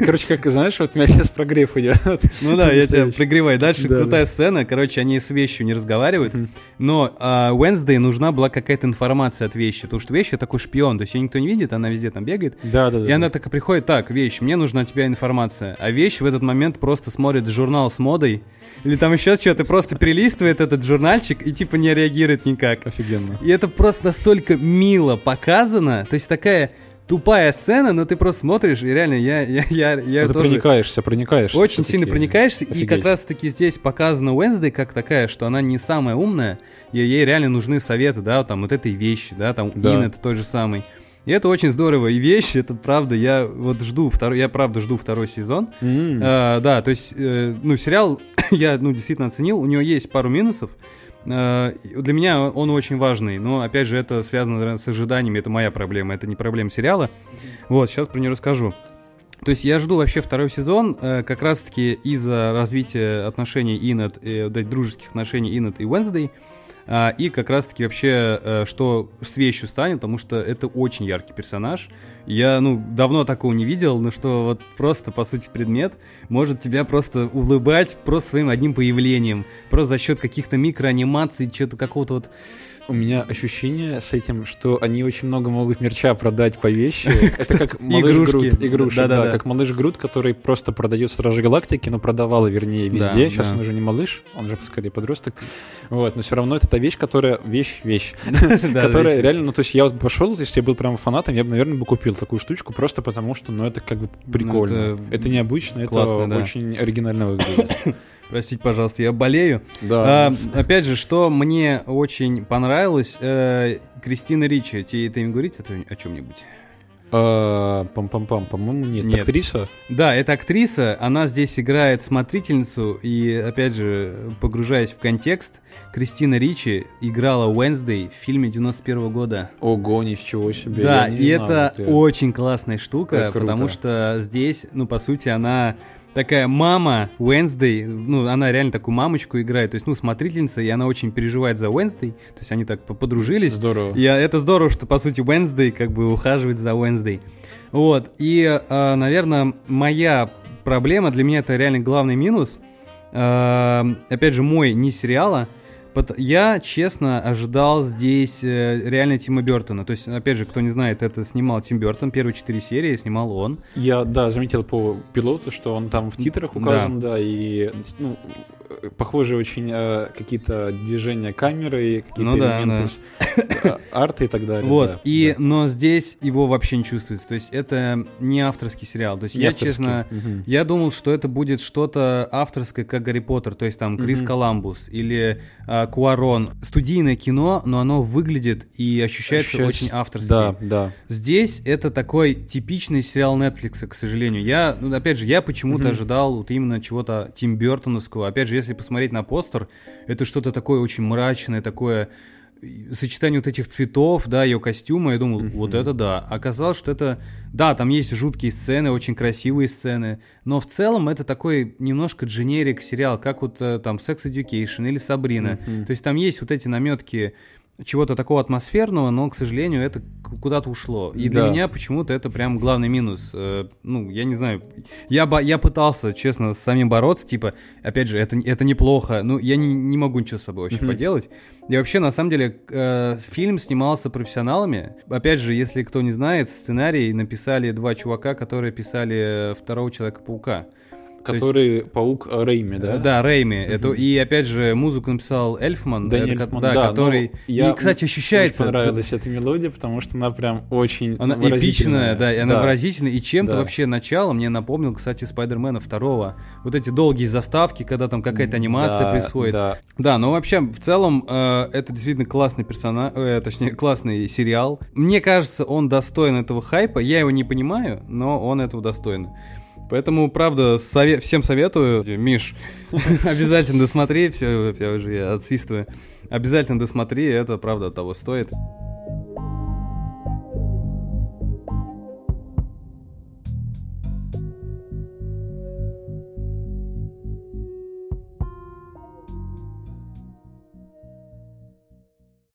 Короче, как, знаешь, вот у меня сейчас прогрев идет. Ну да, я тебя пригреваю. Дальше Да, крутая сцена, короче, они с Вещью не разговаривают, Мгм. но Wednesday нужна была какая-то информация от Вещи, потому что Вещь такой шпион, то есть ее никто не видит, она везде там бегает, Да-да-да. И она так и приходит, так, вещь, мне нужна от тебя информация. А вещь в этот момент просто смотрит журнал с модой, или там еще что-то, просто перелистывает этот журнальчик и типа не реагирует никак. Офигенно. И это просто настолько мило показано, то есть такая тупая сцена, но ты просто смотришь, и реально я, я, я, я Ты тоже проникаешься, проникаешься. очень сильно проникаешься, и Офигеть. как раз-таки здесь показана Wednesday как такая, что она не самая умная, и ей реально нужны советы, да, там вот этой вещи, да, там Да. Ин это той же самый. И это очень здорово, и вещи, это правда, я вот жду второй, я правда жду второй сезон. М. А, да, то есть, э, ну, сериал [COUGHS] я, ну, действительно оценил, у него есть пару минусов, Э, для меня он очень важный, но, опять же, это связано наверное, с ожиданиями, это моя проблема, это не проблема сериала. Вот, сейчас про нее расскажу. То есть я жду вообще второй сезон, э, как раз-таки из-за развития отношений Инет, э, дружеских отношений Инет и Wednesday, а, и как раз-таки вообще, э, что с вещью станет, потому что это очень яркий персонаж. Я, ну, давно такого не видел, но что вот просто, по сути, предмет может тебя просто улыбать просто своим одним появлением, просто за счет каких-то микроанимаций, что-то какого-то вот... У меня ощущение с этим, что они очень много могут мерча продать по вещи. [LAUGHS] Это как малыш Игрушки. Грут. Игрушек, Да-да-да. да. Как малыш Грут, который просто продает Стражи Галактики, но продавал, вернее, Да, везде. Сейчас да. он уже не малыш, он же скорее подросток. Вот, но все равно это та вещь, которая... Вещь-вещь. [LAUGHS] Да, которая да, реально, ну, то есть я вот пошел, если я был прям фанатом, я бы, наверное, бы купил такую штучку, просто потому что, ну, это как бы прикольно. это необычно, это да. очень оригинально выглядит. [LAUGHS] Простите, пожалуйста, я болею. Да. А, опять же, что мне очень понравилось, э, Кристина Ричи, тебе это им говорить о, о чем-нибудь? А, Пам-пам-пам, по-моему, нет. Нет. Актриса? Да, это актриса, она здесь играет смотрительницу, и, опять же, погружаясь в контекст, Кристина Ричи играла Уэнсдей в фильме 91 года. Ого, ничего себе. Да, и знал, это я. очень классная штука, потому что здесь, ну, по сути, она такая мама Wednesday, ну, она реально такую мамочку играет, то есть, ну, смотрительница, и она очень переживает за Wednesday, то есть они так подружились. Здорово. И это здорово, что, по сути, Wednesday как бы ухаживает за Wednesday. Вот, и, э, наверное, моя проблема, для меня это реально главный минус, э, опять же, мой не сериала, я, честно, ожидал здесь э, реально Тима Бертона. То есть, опять же, кто не знает, это снимал Тим Бертон. Первые четыре серии снимал он. Я, да, заметил по пилоту, что он там в титрах указан, да, да и ну, похожи очень э, какие-то движения камеры, какие-то ну, элементы да. арта и так далее. Вот, да, и, да. но здесь его вообще не чувствуется. То есть это не авторский сериал. То есть не я, авторский. честно, угу. я думал, что это будет что-то авторское, как Гарри Поттер. То есть там Крис угу. Коламбус или э, Куарон. Студийное кино, но оно выглядит и ощущается Ощущать... очень авторски. Да, да. Здесь это такой типичный сериал Netflix, к сожалению. Я, ну, опять же, я почему-то угу. ожидал вот именно чего-то Тим Бертоновского. Опять же, если посмотреть на постер, это что-то такое очень мрачное, такое сочетание вот этих цветов, да, ее костюма, я думал, mm-hmm. вот это да. Оказалось, что это, да, там есть жуткие сцены, очень красивые сцены, но в целом это такой немножко дженерик сериал, как вот э, там Sex Education или Сабрина. Mm-hmm. То есть там есть вот эти наметки чего-то такого атмосферного, но, к сожалению, это куда-то ушло. И да. для меня почему-то это прям главный минус. Э, ну, я не знаю. Я, я пытался, честно, с самим бороться. Типа, опять же, это, это неплохо. Ну, я не, не могу ничего с собой вообще mm-hmm. поделать. И вообще, на самом деле, э, фильм снимался профессионалами. Опять же, если кто не знает, сценарий написали два чувака, которые писали второго Человека-паука. Который есть, паук Рейми, да? Да, Рейми. Угу. Это, и опять же, музыку написал Эльфман. Да, это, Эльфман, да, да который. Я, и, кстати, ощущается. Мне понравилась да, эта мелодия, потому что она прям очень. Она эпичная, да, и она да. выразительная. И чем-то да. вообще начало мне напомнил, кстати, Спайдермена второго. Вот эти долгие заставки, когда там какая-то анимация да, происходит. Да. да, но вообще, в целом, э, это действительно классный персонаж, э, точнее, классный сериал. Мне кажется, он достоин этого хайпа. Я его не понимаю, но он этого достоин. Поэтому, правда, сове- всем советую. Миш, [LAUGHS] обязательно досмотри, все, я уже отсвистываю. Обязательно досмотри, это, правда, того стоит.